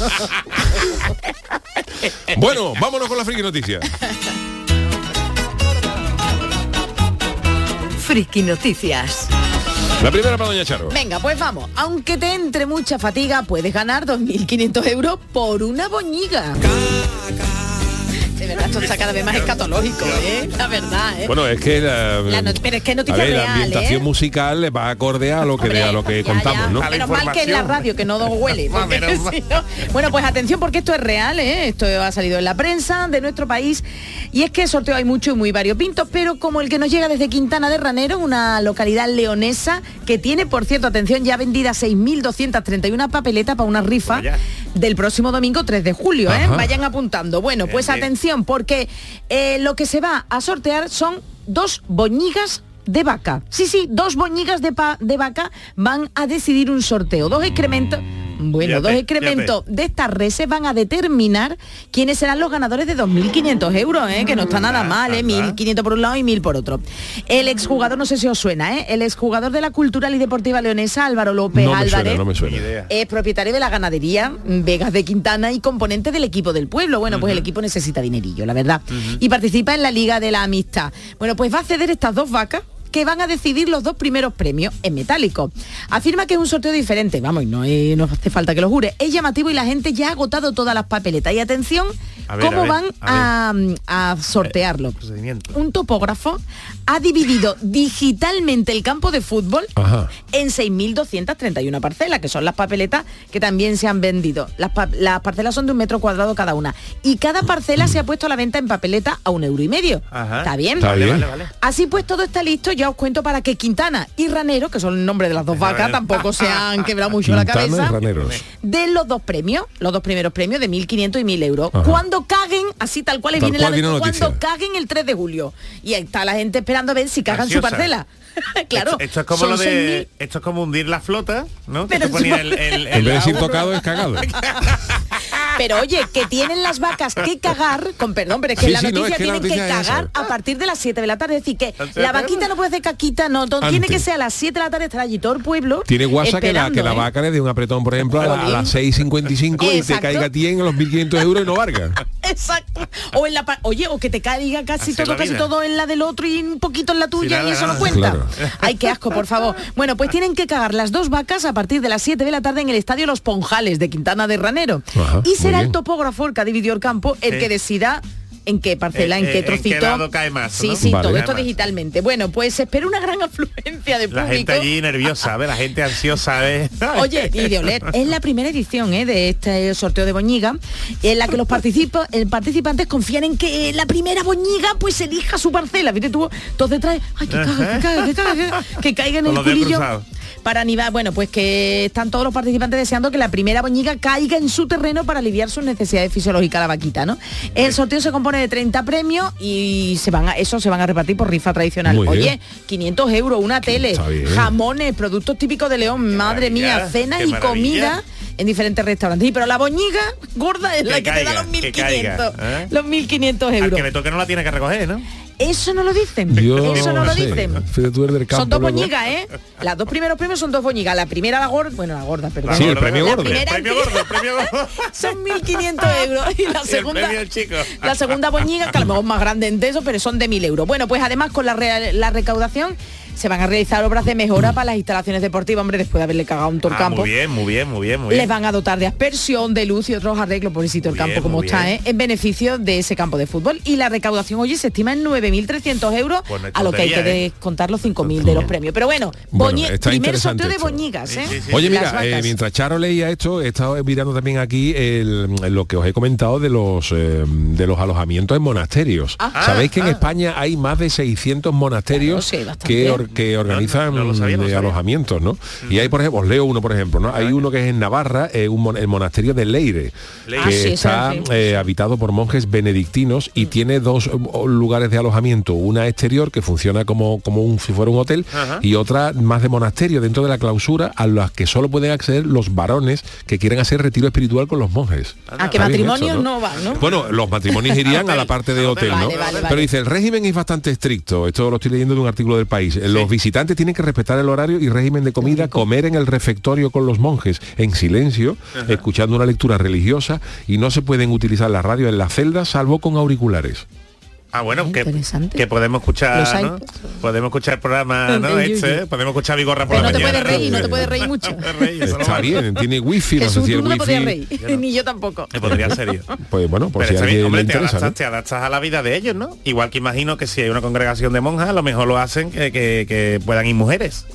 Speaker 2: bueno, vámonos con la friki noticia.
Speaker 6: Friki Noticias.
Speaker 2: La primera para Doña Charo.
Speaker 5: Venga, pues vamos. Aunque te entre mucha fatiga, puedes ganar 2.500 euros por una boñiga. De verdad, esto está cada vez más escatológico, ¿eh? La verdad, ¿eh?
Speaker 2: Bueno, es que la,
Speaker 5: La pero es que
Speaker 2: a
Speaker 5: noticia
Speaker 2: ver, la ambientación
Speaker 5: ¿eh?
Speaker 2: musical le va acorde a lo que,
Speaker 5: Hombre,
Speaker 2: a lo que
Speaker 5: ya,
Speaker 2: contamos,
Speaker 5: ya.
Speaker 2: ¿no?
Speaker 3: A
Speaker 5: Menos mal que en la radio, que no nos huele. Porque si no- Bueno, pues atención porque esto es real, ¿eh? esto ha salido en la prensa de nuestro país. Y es que sorteo hay mucho y muy variopintos, pero como el que nos llega desde Quintana de Ranero, una localidad leonesa que tiene, por cierto, atención, ya vendida 6.231 papeletas para una rifa
Speaker 3: Vaya.
Speaker 5: del próximo domingo 3 de julio. ¿eh? Vayan apuntando. Bueno, pues
Speaker 3: bien.
Speaker 5: Porque eh, lo que se va a sortear son dos boñigas de vaca. Sí, sí, dos boñigas de, pa- de vaca van a decidir un sorteo. Dos excrementos. Bueno,
Speaker 3: Fíjate,
Speaker 5: dos excrementos de estas reses van a determinar quiénes serán los ganadores de 2.500 euros, ¿eh? que no está nada
Speaker 3: Anda,
Speaker 5: mal, ¿eh?
Speaker 3: anda.
Speaker 5: 1.500 por un lado y 1.000 por otro. El exjugador, no sé si os suena, ¿eh? el exjugador de la Cultural y Deportiva Leonesa, Álvaro López
Speaker 2: No
Speaker 5: Álvarez,
Speaker 2: suena, no me suena.
Speaker 5: Es propietario de la ganadería Vegas de Quintana y componente del equipo del pueblo. Bueno, pues el equipo necesita dinerillo, la verdad. Y participa en la Liga de la Amistad. Bueno, pues va a ceder estas dos vacas que van a decidir los dos primeros premios en metálico. Afirma que es un sorteo diferente, vamos, y no, no hace falta que lo jure. Es llamativo y la gente ya ha agotado todas las papeletas. Y atención,
Speaker 3: A ver,
Speaker 5: cómo
Speaker 3: a ver,
Speaker 5: van
Speaker 3: a
Speaker 5: a, a sortearlo.
Speaker 3: Procedimiento.
Speaker 5: Un topógrafo ha dividido digitalmente el campo de fútbol
Speaker 2: Ajá.
Speaker 5: en 6.231 parcelas, que son las papeletas que también se han vendido. Las, pa- las parcelas son de un metro cuadrado cada una. Y cada parcela se ha puesto a la venta en papeleta a un euro y medio.
Speaker 3: Ajá.
Speaker 5: ¿Está bien?
Speaker 2: Está
Speaker 3: Vale,
Speaker 2: bien.
Speaker 3: vale, vale.
Speaker 5: Así pues todo está listo, ya os cuento para que Quintana y Ranero, que son el nombre de las dos vacas, tampoco se han quebrado mucho la
Speaker 2: Quintana
Speaker 5: cabeza, den los dos premios, los dos primeros premios de 1.500 y 1.000 euros.
Speaker 2: Ajá.
Speaker 5: Cuando caguen, así tal cual le
Speaker 2: Tal
Speaker 5: viene la
Speaker 2: cual viene la
Speaker 5: cuando
Speaker 2: noticia.
Speaker 5: caguen el 3 de julio. Y ahí está la gente esperando a ver si cagan su parcela. claro.
Speaker 3: Esto, esto es como lo de.
Speaker 5: 6.000.
Speaker 3: Esto es como hundir la flota, ¿no? Que
Speaker 5: Pero
Speaker 3: te ponía
Speaker 5: eso-
Speaker 3: el, el-
Speaker 2: En
Speaker 3: el
Speaker 2: vez de decir tocado es cagado.
Speaker 5: Pero oye, que tienen las vacas que cagar, con perdón, pero es que
Speaker 2: Sí,
Speaker 5: la
Speaker 2: sí, no,
Speaker 5: noticia
Speaker 2: es que la
Speaker 5: tienen que
Speaker 2: noticia
Speaker 5: cagar a partir de las 7 de la tarde. Es decir, que
Speaker 3: ¿Antes
Speaker 5: la vaquita no puede hacer caquita, no, tiene que ser a las 7 de la tarde, allí todo el pueblo.
Speaker 2: Tiene guasa que la, que la
Speaker 5: ¿eh?
Speaker 2: vaca le dé un apretón, por ejemplo, a, la- a las 6.55 y te caiga a ti en los 1.500 euros y no valga.
Speaker 5: Exacto. O en la oye, o que te caiga casi todo, casi todo en la del otro y un poquito en la tuya
Speaker 3: nada,
Speaker 5: y eso no cuenta.
Speaker 2: Claro.
Speaker 5: Ay, qué asco, por favor. Bueno, pues tienen que cagar las dos vacas a partir de las 7 de la tarde en el estadio Los Ponjales de Quintana de Ranero.
Speaker 2: Ajá,
Speaker 5: y
Speaker 2: muy
Speaker 5: será el topógrafo el que ha dividido el campo el
Speaker 3: Sí.
Speaker 5: que decida en qué parcela,
Speaker 3: Eh,
Speaker 5: en
Speaker 3: eh,
Speaker 5: qué
Speaker 3: en qué
Speaker 5: trocito.
Speaker 3: lado cae más,
Speaker 5: Sí,
Speaker 3: ¿no?
Speaker 5: sí,
Speaker 2: Vale.
Speaker 5: todo esto digitalmente. Bueno, pues se espera una gran afluencia de
Speaker 3: La
Speaker 5: público.
Speaker 3: gente allí nerviosa, ¿ves? La gente ansiosa, ¿ves?
Speaker 5: Oye, y de oler, es la primera edición ¿eh? de este sorteo de Boñiga, en la que los participa- el participantes confían en que la primera Boñiga pues elija su parcela. Viste tú, todos detrás, ay, que caga, que caga, que caga, que, caga", que caiga en el culillo. Para animar, bueno, pues que están todos los participantes deseando que la primera boñiga caiga en su terreno para aliviar sus necesidades fisiológicas la vaquita, ¿no? El sorteo se compone de 30 premios y se van a, eso se van a repartir por rifa tradicional.
Speaker 2: Muy bien.
Speaker 5: Oye, 500 euros, una tele, jamones, productos típicos de León, madre mía, cenas y comida en diferentes restaurantes. Y pero la boñiga gorda es
Speaker 3: Que
Speaker 5: la que te
Speaker 3: caiga,
Speaker 5: da los
Speaker 3: que caiga,
Speaker 5: 1500,
Speaker 3: ¿eh?
Speaker 5: los 1500
Speaker 3: Al
Speaker 5: euros.
Speaker 3: que le toque no la tiene que recoger, ¿no?
Speaker 5: Eso no lo dicen.
Speaker 2: Yo
Speaker 5: Eso no lo
Speaker 2: sé.
Speaker 5: dicen.
Speaker 2: Del campo
Speaker 5: Son dos boñigas, ¿eh? Las dos primeros premios son dos boñigas. La primera la gorda, bueno, la gorda, perdón.
Speaker 2: Sí, el premio
Speaker 3: la
Speaker 2: gordo.
Speaker 3: premio el premio gordo.
Speaker 5: Son 1.500 euros. Y la
Speaker 3: el
Speaker 5: segunda,
Speaker 3: premio chico.
Speaker 5: la segunda boñiga, que a lo mejor es más grande en eso, pero son de 1.000 euros. Bueno, pues además con la, rea- la recaudación se van a realizar obras de mejora para las instalaciones deportivas, hombre, después de haberle cagado un
Speaker 3: Ah,
Speaker 5: torcampo.
Speaker 3: muy bien, muy bien, muy bien, muy bien.
Speaker 5: Les van a dotar de aspersión, de luz y otros arreglos, pobrecito el campo
Speaker 3: bien,
Speaker 5: como está. ¿eh? en beneficio de ese campo de fútbol. Y la recaudación, oye, se estima en 9.300 euros,
Speaker 3: Pues no
Speaker 5: a lo que hay que
Speaker 3: ¿eh?
Speaker 5: descontar los 5.000 de los premios. Pero bueno,
Speaker 2: Bueno,
Speaker 5: boñi-
Speaker 2: está
Speaker 5: primer sorteo de
Speaker 2: esto.
Speaker 5: boñigas, ¿eh?
Speaker 3: Sí, sí, sí.
Speaker 2: Oye, mira, eh, mientras Charo leía esto, he estado mirando también aquí el- lo que os he comentado de los eh, de los alojamientos en monasterios.
Speaker 5: Ah.
Speaker 2: Sabéis que en
Speaker 3: Ah.
Speaker 2: España hay más de 600 monasterios
Speaker 5: Claro,
Speaker 2: que, que organizan
Speaker 3: no no
Speaker 2: eh, alojamientos, ¿no? Y hay, por ejemplo, os leo uno, por ejemplo, ¿no? Hay uno que es en Navarra, eh, un mon- el monasterio de Leire,
Speaker 3: Leire.
Speaker 2: que
Speaker 5: Ah, sí,
Speaker 2: está
Speaker 5: sí.
Speaker 2: eh, habitado por monjes benedictinos y tiene dos eh, lugares de alojamiento, una exterior que funciona como, como un, si fuera un hotel
Speaker 3: Ajá.
Speaker 2: y otra más de monasterio dentro de la clausura a las que solo pueden acceder los varones que quieren hacer retiro espiritual con los monjes.
Speaker 5: Ah, que
Speaker 2: Está bien
Speaker 5: matrimonios no van, ¿no?
Speaker 2: Bueno, los matrimonios irían a la parte de hotel, ¿no?
Speaker 5: Vale, vale,
Speaker 2: Pero dice, el régimen es bastante estricto. Esto lo estoy leyendo de un artículo del país. Los visitantes tienen que respetar el horario y régimen de comida, comer en el refectorio con los monjes en silencio, escuchando una lectura religiosa y no se pueden utilizar la radio en las celdas salvo con auriculares.
Speaker 3: Ah, bueno,
Speaker 5: Ah,
Speaker 3: que, que podemos escuchar, ¿no? Podemos escuchar el programa, ¿no?
Speaker 5: El
Speaker 3: Este, podemos escuchar Vigorra por
Speaker 5: Pero
Speaker 3: la
Speaker 5: no te
Speaker 3: mañana.
Speaker 5: puedes reír, no te
Speaker 2: ¿no?
Speaker 5: puedes reír mucho.
Speaker 3: No te puedes reír, no
Speaker 2: Está bien, tiene wifi, no sé si
Speaker 5: tú
Speaker 2: el
Speaker 5: no
Speaker 2: wifi...
Speaker 5: reír, ni yo tampoco.
Speaker 3: Me podría ser yo.
Speaker 2: Pues bueno, por
Speaker 3: Pero
Speaker 2: si a
Speaker 3: está bien,
Speaker 2: alguien
Speaker 3: hombre,
Speaker 2: le
Speaker 3: te
Speaker 2: interesa.
Speaker 3: adaptas,
Speaker 2: ¿no?
Speaker 3: te adaptas a la vida de ellos, ¿no? Igual que imagino que si hay una congregación de monjas, a lo mejor lo hacen que, que- que puedan ir mujeres.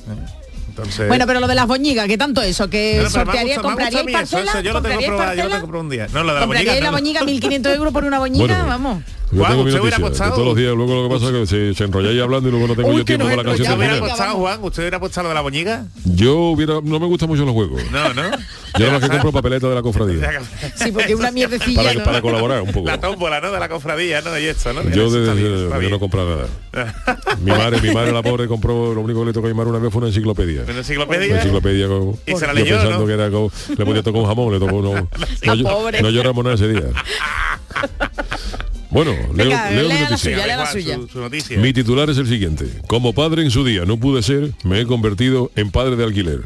Speaker 3: Entonces,
Speaker 5: Bueno, pero lo de las boñigas, ¿qué tanto eso? Que
Speaker 3: ha
Speaker 5: sortearía, compraría
Speaker 3: eso,
Speaker 5: parcela,
Speaker 3: eso yo lo tengo probado, yo lo
Speaker 5: parcela,
Speaker 3: tengo probado un día. No, lo de la boñiga,
Speaker 5: la
Speaker 3: no.
Speaker 5: boñiga 1.500 euros por una boñiga,
Speaker 2: Bueno,
Speaker 5: vamos.
Speaker 2: Yo
Speaker 3: Juan,
Speaker 2: tengo mi
Speaker 3: usted hubiera apostado.
Speaker 2: todos los días luego lo que pasa es que se, se enrolláis hablando y luego no tengo
Speaker 5: Uy,
Speaker 2: yo tiempo con la canción
Speaker 3: ¿Usted
Speaker 2: de
Speaker 3: hubiera apostado, Juan? ¿Usted hubiera apostado lo de la boñiga?
Speaker 2: Yo hubiera, no me gustan mucho los juegos.
Speaker 3: No, ¿no?
Speaker 2: Yo nada más que compro papeletas de la cofradía.
Speaker 5: Sí, porque una mierdecilla,
Speaker 2: Para,
Speaker 5: ¿no?
Speaker 2: para colaborar un poco.
Speaker 3: La tómbola, ¿no? De la cofradía, ¿no? Y esto, ¿no?
Speaker 2: Yo desde no compro nada. Mi madre, mi madre la pobre compró, lo único que le tocó a mi madre una vez fue una enciclopedia.
Speaker 3: ¿Una
Speaker 2: Una
Speaker 3: enciclopedia?
Speaker 2: enciclopedia con,
Speaker 3: Y se la
Speaker 2: yo
Speaker 3: leyó,
Speaker 2: pensando
Speaker 3: ¿no?
Speaker 2: que era con, le podía tocar un jamón, le tocó uno. No,
Speaker 5: pobre.
Speaker 2: no lloramos nada ese día. Bueno, leo,
Speaker 5: Venga,
Speaker 2: leo mi
Speaker 5: lea la
Speaker 2: noticia.
Speaker 5: suya, lea la
Speaker 3: Juan,
Speaker 5: suya.
Speaker 3: Su, su noticia.
Speaker 2: Mi titular es el siguiente. Como padre en su día no pude ser, me he convertido en padre de alquiler.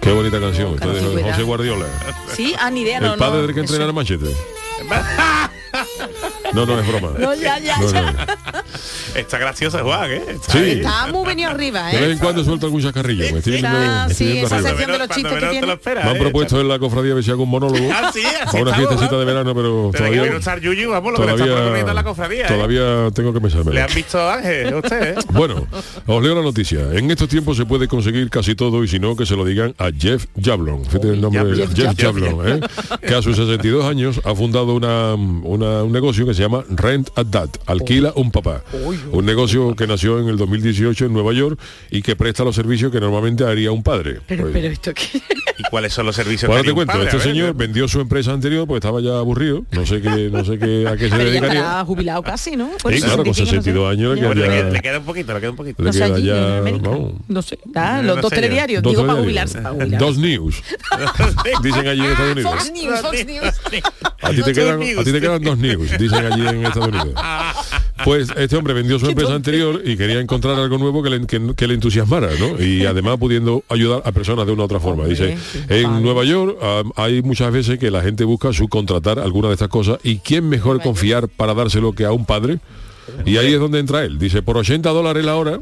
Speaker 2: Qué bonita canción. Esto de. José Guardiola.
Speaker 5: Sí, ah, ni idea, no,
Speaker 2: El padre
Speaker 5: no,
Speaker 2: del que entrenar a Machete. No, no es broma.
Speaker 5: No, ya, ya,
Speaker 2: No,
Speaker 5: ya.
Speaker 2: no.
Speaker 3: Está graciosa Juan, ¿eh? Está
Speaker 7: Sí.
Speaker 5: Está muy venido arriba,
Speaker 7: De vez
Speaker 5: ¿eh?
Speaker 7: en cuando suelta algún chascarrillo. Me estoy viendo,
Speaker 5: Está,
Speaker 7: estoy
Speaker 5: sí,
Speaker 7: viendo
Speaker 5: esa
Speaker 7: arriba.
Speaker 5: sección de los chistes que tiene.
Speaker 3: lo esperas,
Speaker 7: Me han
Speaker 3: ¿eh?
Speaker 7: propuesto en la cofradía ver si hago un monólogo.
Speaker 3: Ah, sí, así
Speaker 7: a una fiestecita
Speaker 3: ¿no?
Speaker 7: de verano, pero
Speaker 3: que vino
Speaker 7: todavía,
Speaker 3: usar Yuyu, vamos, lo que le está proponiendo la cofradía. ¿eh?
Speaker 7: todavía tengo que pensármelo.
Speaker 3: Le han visto a Ángel, a usted, ¿eh?
Speaker 7: Bueno, os leo la noticia. En estos tiempos se puede conseguir casi todo y si no, que se lo digan a Jeff Jablon. Fíjate el nombre,
Speaker 3: Jeff
Speaker 7: Jeff,
Speaker 3: Jablon.
Speaker 7: ¿eh? que a sus 62 años ha fundado una, una- un negocio que se llama Rent a Dad, alquila un papá. Un negocio que nació en el 2018 en Nueva York y que presta los servicios que normalmente haría un padre.
Speaker 5: Pero,
Speaker 7: Pues,
Speaker 5: pero esto qué.
Speaker 3: ¿Y cuáles son los servicios
Speaker 7: ahora te cuento,
Speaker 3: padre?
Speaker 7: este señor vendió su empresa anterior porque estaba ya aburrido, no sé qué, no sé qué, a qué se dedicaría.
Speaker 5: estará jubilado casi, ¿no? Por
Speaker 7: Sí,
Speaker 5: eso
Speaker 7: claro, con
Speaker 5: 65, no sé.
Speaker 7: 62 años.
Speaker 3: Bueno,
Speaker 7: ya-
Speaker 3: le queda un poquito, le queda un poquito.
Speaker 7: Le
Speaker 5: No sé,
Speaker 7: queda
Speaker 5: allí, en
Speaker 7: ya,
Speaker 5: América.
Speaker 7: vamos,
Speaker 5: No sé. Ah,
Speaker 3: No
Speaker 5: los
Speaker 3: sé
Speaker 5: dos
Speaker 3: yo.
Speaker 5: telediarios,
Speaker 7: Dos
Speaker 5: digo para
Speaker 7: telediarios.
Speaker 5: jubilarse. para jubilarse.
Speaker 7: Dos news. Dicen allí en Estados Unidos.
Speaker 5: Fox News, Fox News.
Speaker 7: A ti, te quedan,
Speaker 3: news.
Speaker 7: a ti te quedan dos news, dicen allí en Estados Unidos. Pues este hombre vendió su empresa anterior y quería encontrar algo nuevo que le, que- que le entusiasmara, ¿no? Y además pudiendo ayudar a personas de una u otra forma. Dice, en Nueva York hay muchas veces que la gente busca subcontratar alguna de estas cosas y quién mejor confiar para dárselo que a un padre. Y ahí es donde entra él. Dice, por 80 dólares la hora,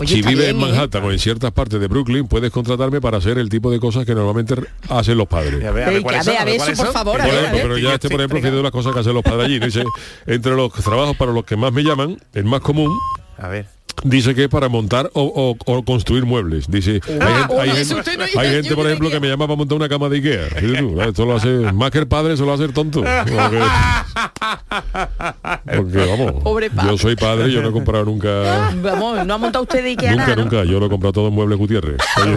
Speaker 5: Oye,
Speaker 7: si vives en
Speaker 5: ¿eh?
Speaker 7: Manhattan o en ciertas partes de Brooklyn, puedes contratarme para hacer el tipo de cosas que normalmente hacen los padres.
Speaker 3: A ver, a ver,
Speaker 5: que,
Speaker 3: ¿cuáles
Speaker 5: a ver,
Speaker 3: son?
Speaker 5: a ver,
Speaker 3: ¿Cuáles
Speaker 5: eso, por favor,
Speaker 7: Por ejemplo, pero ya este, por ejemplo, fíjate de las cosas que hacen los padres allí. Dice, entre los trabajos para los que más me llaman, el más común,
Speaker 3: A ver.
Speaker 7: Dice que es para montar o, o- o construir muebles. Dice, hay,
Speaker 5: Ah,
Speaker 7: gente- hay gente,
Speaker 5: eso usted no
Speaker 7: hay
Speaker 5: dice,
Speaker 7: gente,
Speaker 5: yo
Speaker 7: por ejemplo, que me llama para montar una cama de Ikea. ¿eh? Esto lo hace, más que el padre, se lo hace el tonto. Porque, porque, vamos,
Speaker 5: Pobre padre.
Speaker 7: yo soy padre, yo no he comprado nunca...
Speaker 5: Vamos, no ha montado usted de Ikea
Speaker 7: Nunca,
Speaker 5: nada, ¿no?
Speaker 7: nunca. Yo lo he comprado todo en Muebles Gutiérrez. Allí,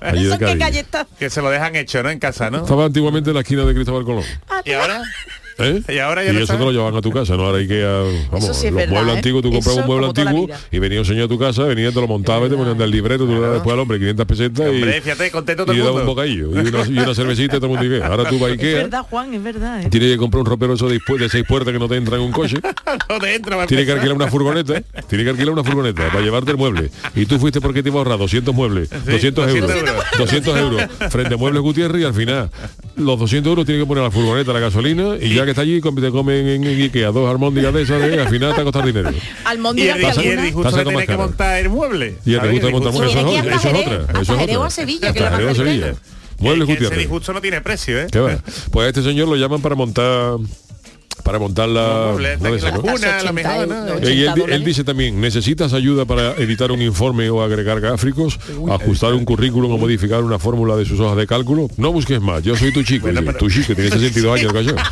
Speaker 7: allí de
Speaker 5: Eso que
Speaker 7: Cádiz.
Speaker 5: galletas.
Speaker 3: Que se lo dejan hecho, ¿no? En casa, ¿no?
Speaker 7: Estaba antiguamente en la esquina de Cristóbal Colón.
Speaker 3: ¿Y ahora?
Speaker 7: ¿Eh?
Speaker 3: Y ahora ya no
Speaker 7: eso
Speaker 3: está.
Speaker 7: te lo llevan a tu casa, no ahora hay que vamos,
Speaker 5: Eso sí es
Speaker 7: los
Speaker 5: verdad,
Speaker 7: muebles
Speaker 5: ¿eh?
Speaker 7: antiguos, tú comprabas un mueble antiguo y venía un señor a tu casa, venía, te lo montaba y te ponían del librero, tú le das después al hombre 500 pesetas y,
Speaker 3: Hombre, fíjate, contento todo
Speaker 7: y
Speaker 3: el
Speaker 7: un bocadillo y una, y una cervecita y todo el mundo. Ahora tú vas a
Speaker 5: Es
Speaker 7: Ikea,
Speaker 5: verdad, Juan, es verdad. ¿eh?
Speaker 7: tienes que comprar un ropero eso de, de seis puertas que no te entra en un coche,
Speaker 3: no te entra, a
Speaker 7: tienes que alquilar una furgoneta, tienes que alquilar una furgoneta para llevarte el mueble. Y tú fuiste porque te iba a ahorrar 200 muebles, 200 euros,
Speaker 3: 200 euros.
Speaker 7: 200 euros frente a Muebles Gutiérrez y al final los 200 euros tienes que poner a la furgoneta, la gasolina y ya que está allí te comen en Ikea dos armóndigas de esas, de, al final te va a costar dinero.
Speaker 3: Y
Speaker 5: Almóndigas
Speaker 3: el, y el disgusto de tener que montar el mueble.
Speaker 7: Y el disgusto de montar eso, es- eso es
Speaker 5: hasta
Speaker 7: otra, eso es
Speaker 5: a Sevilla, que.
Speaker 7: Sevilla. Muebles
Speaker 3: ese disgusto no tiene precio, ¿eh?
Speaker 7: Pues a este señor lo llaman para montar para montar la,
Speaker 3: Mueble,
Speaker 7: la de
Speaker 3: la
Speaker 7: esa, ¿no?
Speaker 3: cuna, a lo
Speaker 5: 80
Speaker 3: mejor, ¿no?
Speaker 5: euros,
Speaker 7: Y él,
Speaker 5: 80
Speaker 7: di- él
Speaker 5: dólares.
Speaker 7: dice también, ¿necesitas ayuda para editar un informe o agregar gráficos, ajustar un currículum o modificar una fórmula de sus hojas de cálculo? No busques más, yo soy tu chico.
Speaker 3: Bueno,
Speaker 7: dice,
Speaker 3: pero-
Speaker 7: Tu chico, tiene 62 años, cayó.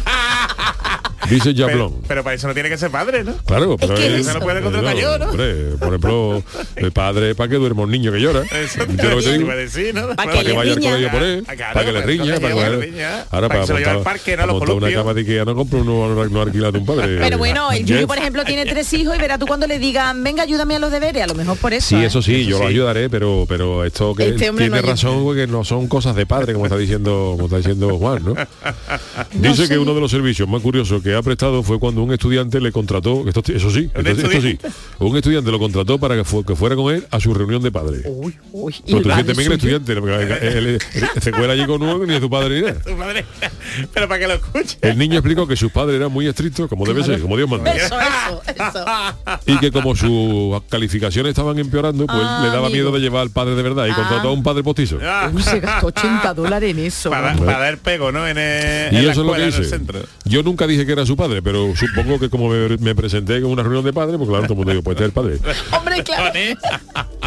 Speaker 7: Dice
Speaker 3: Pero,
Speaker 7: Jablón.
Speaker 3: pero para eso no tiene que ser padre, ¿no?
Speaker 7: Claro, pero
Speaker 5: que
Speaker 7: él-
Speaker 5: eso-
Speaker 3: Se lo puede contratar
Speaker 7: no,
Speaker 3: yo, ¿no?
Speaker 7: hombre, por ejemplo, el padre para que duerma un niño que llora.
Speaker 3: Eso
Speaker 7: ¿Entiendes lo que te digo?
Speaker 3: decir, ¿no?
Speaker 7: Para
Speaker 5: que
Speaker 7: que
Speaker 5: le
Speaker 7: vaya al colegio por él,
Speaker 3: Ah,
Speaker 7: para que le
Speaker 3: para
Speaker 7: riña,
Speaker 3: que
Speaker 7: para
Speaker 3: le
Speaker 7: que
Speaker 3: riña,
Speaker 7: ahora
Speaker 3: para
Speaker 7: para
Speaker 3: que se lo lleve al parque, no los
Speaker 7: una cama de Ikea no compro uno no alquilado un padre.
Speaker 5: Pero bueno, el Yuyu, por ejemplo, tiene tres hijos y verá tú cuando le digan, venga, ayúdame a los deberes, a lo mejor por eso.
Speaker 7: Sí,
Speaker 5: ¿eh?
Speaker 7: eso sí, yo lo ayudaré, pero pero esto que
Speaker 5: Este
Speaker 7: tiene
Speaker 5: no
Speaker 7: razón porque no son cosas de padre, como está diciendo, como está diciendo Juan, ¿no? Dice que uno de los servicios más curiosos que ha prestado fue cuando un estudiante le contrató, esto, eso sí,
Speaker 3: ¿Un
Speaker 7: esto, esto sí,
Speaker 3: estudiante?
Speaker 7: un estudiante lo contrató para que, fu- que fuera con él a su reunión de padres.
Speaker 5: Uy, uy, y
Speaker 7: Pero tú bien el estudiante, porque él- él- él se cuela allí con uno ni es tu padre ni nada.
Speaker 3: Pero para que lo escuche.
Speaker 7: El niño explicó que sus padres eran muy estrictos, como debe ser, como Dios manda.
Speaker 5: Eso, eso, eso.
Speaker 7: Y que como sus calificaciones estaban empeorando, pues
Speaker 5: Ah,
Speaker 7: le daba
Speaker 5: amigo.
Speaker 7: miedo de llevar al padre de verdad y
Speaker 5: Ah.
Speaker 7: contrató a un padre postizo.
Speaker 3: Ah,
Speaker 5: Uy, se gastó 80 dólares en eso.
Speaker 3: para, para dar pego, ¿no? En, el,
Speaker 7: Y
Speaker 3: en la
Speaker 7: eso es lo
Speaker 3: escuela,
Speaker 7: que dice. Yo nunca dije que era su padre, pero supongo que como me, me presenté en una reunión de padres, pues claro, todo el mundo dijo, pues este es el padre.
Speaker 5: Hombre, claro.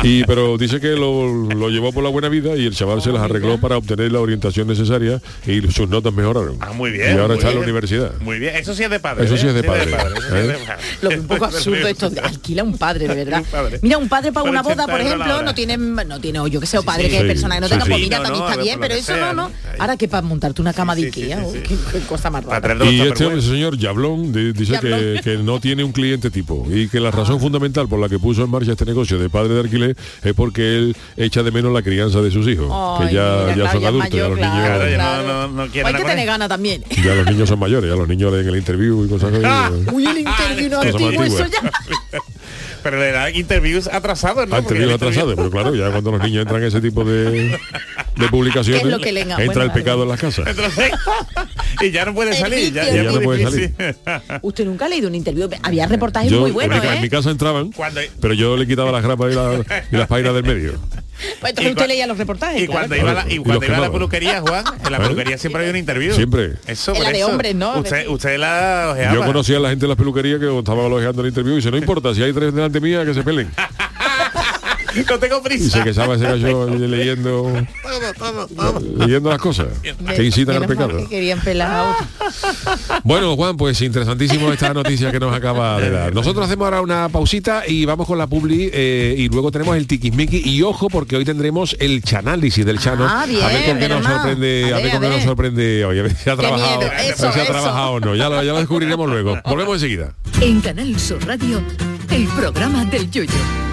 Speaker 7: Y pero dice que lo, lo llevó por la buena vida y el chaval se las arregló para obtener la orientación necesaria y sus notas mejoraron.
Speaker 3: Ah, muy bien.
Speaker 7: Y ahora está en la universidad.
Speaker 3: Muy bien, eso sí es de padre.
Speaker 7: Eso sí
Speaker 3: ¿eh?
Speaker 7: es de padre,
Speaker 3: sí
Speaker 7: ¿eh?
Speaker 3: de padre.
Speaker 5: Lo veo un poco absurdo esto. de Alquila un padre, de verdad. Mira, un padre para una boda,
Speaker 3: 80
Speaker 5: por ejemplo, no tiene, no tiene, o yo que sé, o padre
Speaker 7: sí,
Speaker 5: que
Speaker 7: sí,
Speaker 5: es persona que no
Speaker 7: sí,
Speaker 5: tenga
Speaker 7: sí.
Speaker 5: pues mira,
Speaker 3: No,
Speaker 5: también
Speaker 3: no,
Speaker 5: está bien, pero
Speaker 3: que
Speaker 5: eso
Speaker 3: sea,
Speaker 5: no, no. Ahora que para montarte una cama de
Speaker 3: Sí, sí, sí,
Speaker 5: Ikea,
Speaker 3: sí,
Speaker 5: uy,
Speaker 3: sí.
Speaker 5: qué, qué cosa más rara.
Speaker 7: Y este
Speaker 3: Tupperware.
Speaker 7: Señor Yablón di- dice que,
Speaker 5: Yablón.
Speaker 7: que no tiene un cliente tipo y que la razón fundamental por la que puso en marcha este negocio de padre de alquiler es porque él echa de menos la crianza de sus hijos, que ya,
Speaker 5: mira,
Speaker 7: ya
Speaker 5: claro,
Speaker 7: son
Speaker 5: ya
Speaker 7: adultos, ya
Speaker 5: mayor,
Speaker 7: los
Speaker 5: claro,
Speaker 7: niños
Speaker 3: Claro, ya
Speaker 5: claro.
Speaker 3: no- no- no quieren
Speaker 5: Hay que tener ganas también.
Speaker 7: ya los niños son mayores, ya los niños leen el interview y cosas así.
Speaker 5: Uy, el interview no
Speaker 7: Cosas más
Speaker 5: antiguo, eso
Speaker 7: antiguas.
Speaker 5: ya.
Speaker 3: Pero le dan interviews atrasados, ¿no?
Speaker 2: Han
Speaker 3: Porque
Speaker 2: tenido
Speaker 3: el
Speaker 2: atrasado, pero claro, ya cuando los niños entran en ese tipo de, de publicaciones, entra
Speaker 5: Bueno,
Speaker 2: el
Speaker 5: vale.
Speaker 2: pecado en las casas.
Speaker 3: Entonces, y ya no puede salir. Ya, ya
Speaker 2: Ya no puede
Speaker 3: difícil.
Speaker 5: Usted nunca ha leído un interview. Había reportajes
Speaker 2: Yo,
Speaker 5: muy
Speaker 2: en,
Speaker 5: buenos,
Speaker 2: mi, ca-
Speaker 5: ¿eh?
Speaker 2: en mi casa entraban,
Speaker 3: Cuando-
Speaker 2: pero yo le quitaba las grapas y, la- y las páginas del medio.
Speaker 5: Pues entonces usted leía los reportajes.
Speaker 3: Y
Speaker 5: claro.
Speaker 3: cuando iba, a la, y
Speaker 2: Y
Speaker 3: cuando
Speaker 2: los
Speaker 3: iba a la peluquería, Juan, en la
Speaker 2: ¿Eh?
Speaker 3: peluquería siempre había un interview.
Speaker 2: Siempre.
Speaker 3: Eso,
Speaker 5: En la de hombres, ¿no?
Speaker 3: Usted, usted la ojeaba.
Speaker 2: Yo conocía a la gente de las peluquerías que estaba elogiando el interview y dice, no importa, si hay tres delante mía, que se peleen.
Speaker 3: No tengo
Speaker 2: Y
Speaker 3: prisa.
Speaker 2: se quejaba ese gallo leyendo, leyendo las cosas que incitan al pecado.
Speaker 5: que querían pelar a otro.
Speaker 2: Bueno, Juan, pues interesantísimo esta noticia que nos acaba de dar. Nosotros hacemos ahora una pausita y vamos con la publi eh, y luego tenemos el tiquismiqui y ojo porque hoy tendremos el chanálisis del Chano.
Speaker 5: Ah, bien,
Speaker 2: a ver con qué nos
Speaker 5: mal.
Speaker 2: sorprende,
Speaker 5: A
Speaker 2: a ver
Speaker 5: ver,
Speaker 2: con qué nos sorprende hoy. A ver si ha trabajado,
Speaker 5: Eso,
Speaker 2: si ha trabajado o no. Ya lo, ya lo descubriremos luego. Volvemos enseguida.
Speaker 6: En Canal Sur Radio, el programa del Yoyo.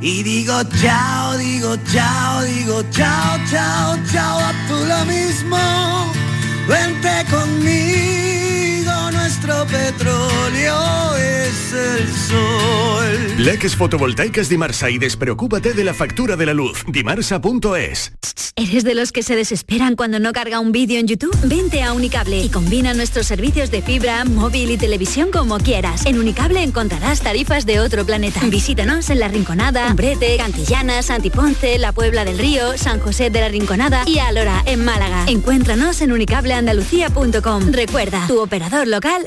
Speaker 8: y digo chao, digo chao, digo chao, chao, chao, a tú lo mismo. Vente conmigo, nuestro petróleo es el sol.
Speaker 9: Leques fotovoltaicas Dimarsa y despreocúpate de la factura de la luz. Dimarsa.es.
Speaker 10: ¿Eres de los que se desesperan cuando no carga un vídeo en YouTube? Vente a Unicable y combina nuestros servicios de fibra, móvil y televisión como quieras. En Unicable encontrarás tarifas de otro planeta. Visítanos en La Rinconada, Umbrete, Cantillana, Santiponce, La Puebla del Río, San José de la Rinconada y Alora, en Málaga. Encuéntranos en unicableandalucía.com. Recuerda, tu operador local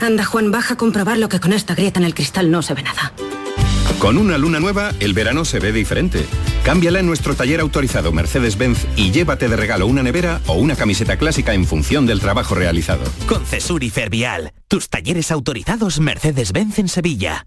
Speaker 10: Anda, Juan, baja a comprobarlo que con esta grieta en el cristal no se ve nada.
Speaker 11: Con una luna nueva, el verano se ve diferente. Cámbiala en nuestro taller autorizado Mercedes-Benz y llévate de regalo una nevera o una camiseta clásica en función del trabajo realizado.
Speaker 12: Con Cesur y Fervial, tus talleres autorizados Mercedes-Benz en Sevilla.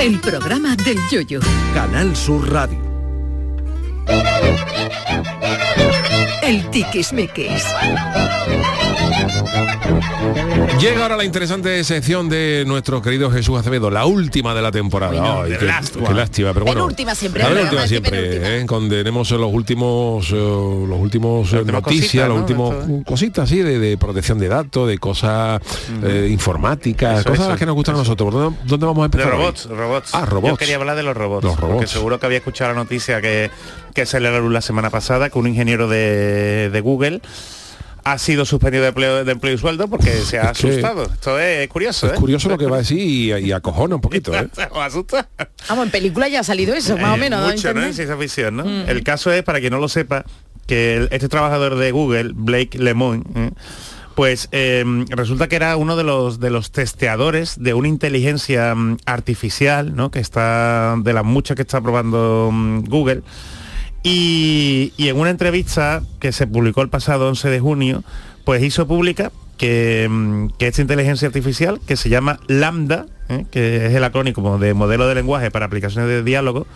Speaker 6: El programa del Yoyo.
Speaker 4: Canal Sur Radio.
Speaker 6: El tiquismiquis.
Speaker 2: Llega ahora la interesante sección de nuestro querido Jesús Acevedo, la última de la temporada.
Speaker 5: Bueno,
Speaker 2: Ay, qué, lástima, pero bueno.
Speaker 5: Penúltima siempre,
Speaker 2: La
Speaker 5: programa es
Speaker 2: siempre. ¿eh? condenemos los últimos, eh, los últimos eh, noticias,
Speaker 3: cositas,
Speaker 2: los últimos cositas así de, de protección de datos, de cosas eh, informáticas,
Speaker 3: Eso,
Speaker 2: cosas
Speaker 3: eso,
Speaker 2: que nos gustan a nosotros. ¿Dónde, dónde vamos a
Speaker 3: De
Speaker 2: empezar? hoy?
Speaker 3: robots, robots.
Speaker 2: Ah, robots.
Speaker 3: Yo quería hablar de los robots.
Speaker 2: Los
Speaker 3: Porque
Speaker 2: robots.
Speaker 3: seguro que había escuchado la noticia que, que se le la semana pasada que un ingeniero de, de Google ha sido suspendido de empleo, de empleo y sueldo porque se ha
Speaker 2: Es que-
Speaker 3: asustado. Esto es curioso,
Speaker 2: Es
Speaker 3: ¿eh?
Speaker 2: curioso lo que va a decir y, y acojona un poquito. ¿eh?
Speaker 3: ¿Os asusta?
Speaker 5: Vamos, en película ya ha salido eso, más o
Speaker 3: Eh,
Speaker 5: menos. ¿no?
Speaker 3: Mucho, ¿no? En ciencia ficción, ¿no?
Speaker 5: Mm.
Speaker 3: El caso es, para quien no lo sepa, que el- este trabajador de Google, Blake Lemoine, ¿eh? pues eh, resulta que era uno de los de los testeadores de una inteligencia mm, artificial, ¿no? Que está de las muchas que está probando mm, Google. Y, y en una entrevista que se publicó el pasado 11 de junio, pues hizo pública que, mm, que esta inteligencia artificial, que se llama Lambda, ¿eh? que es el acrónimo de modelo de lenguaje para aplicaciones de diálogo,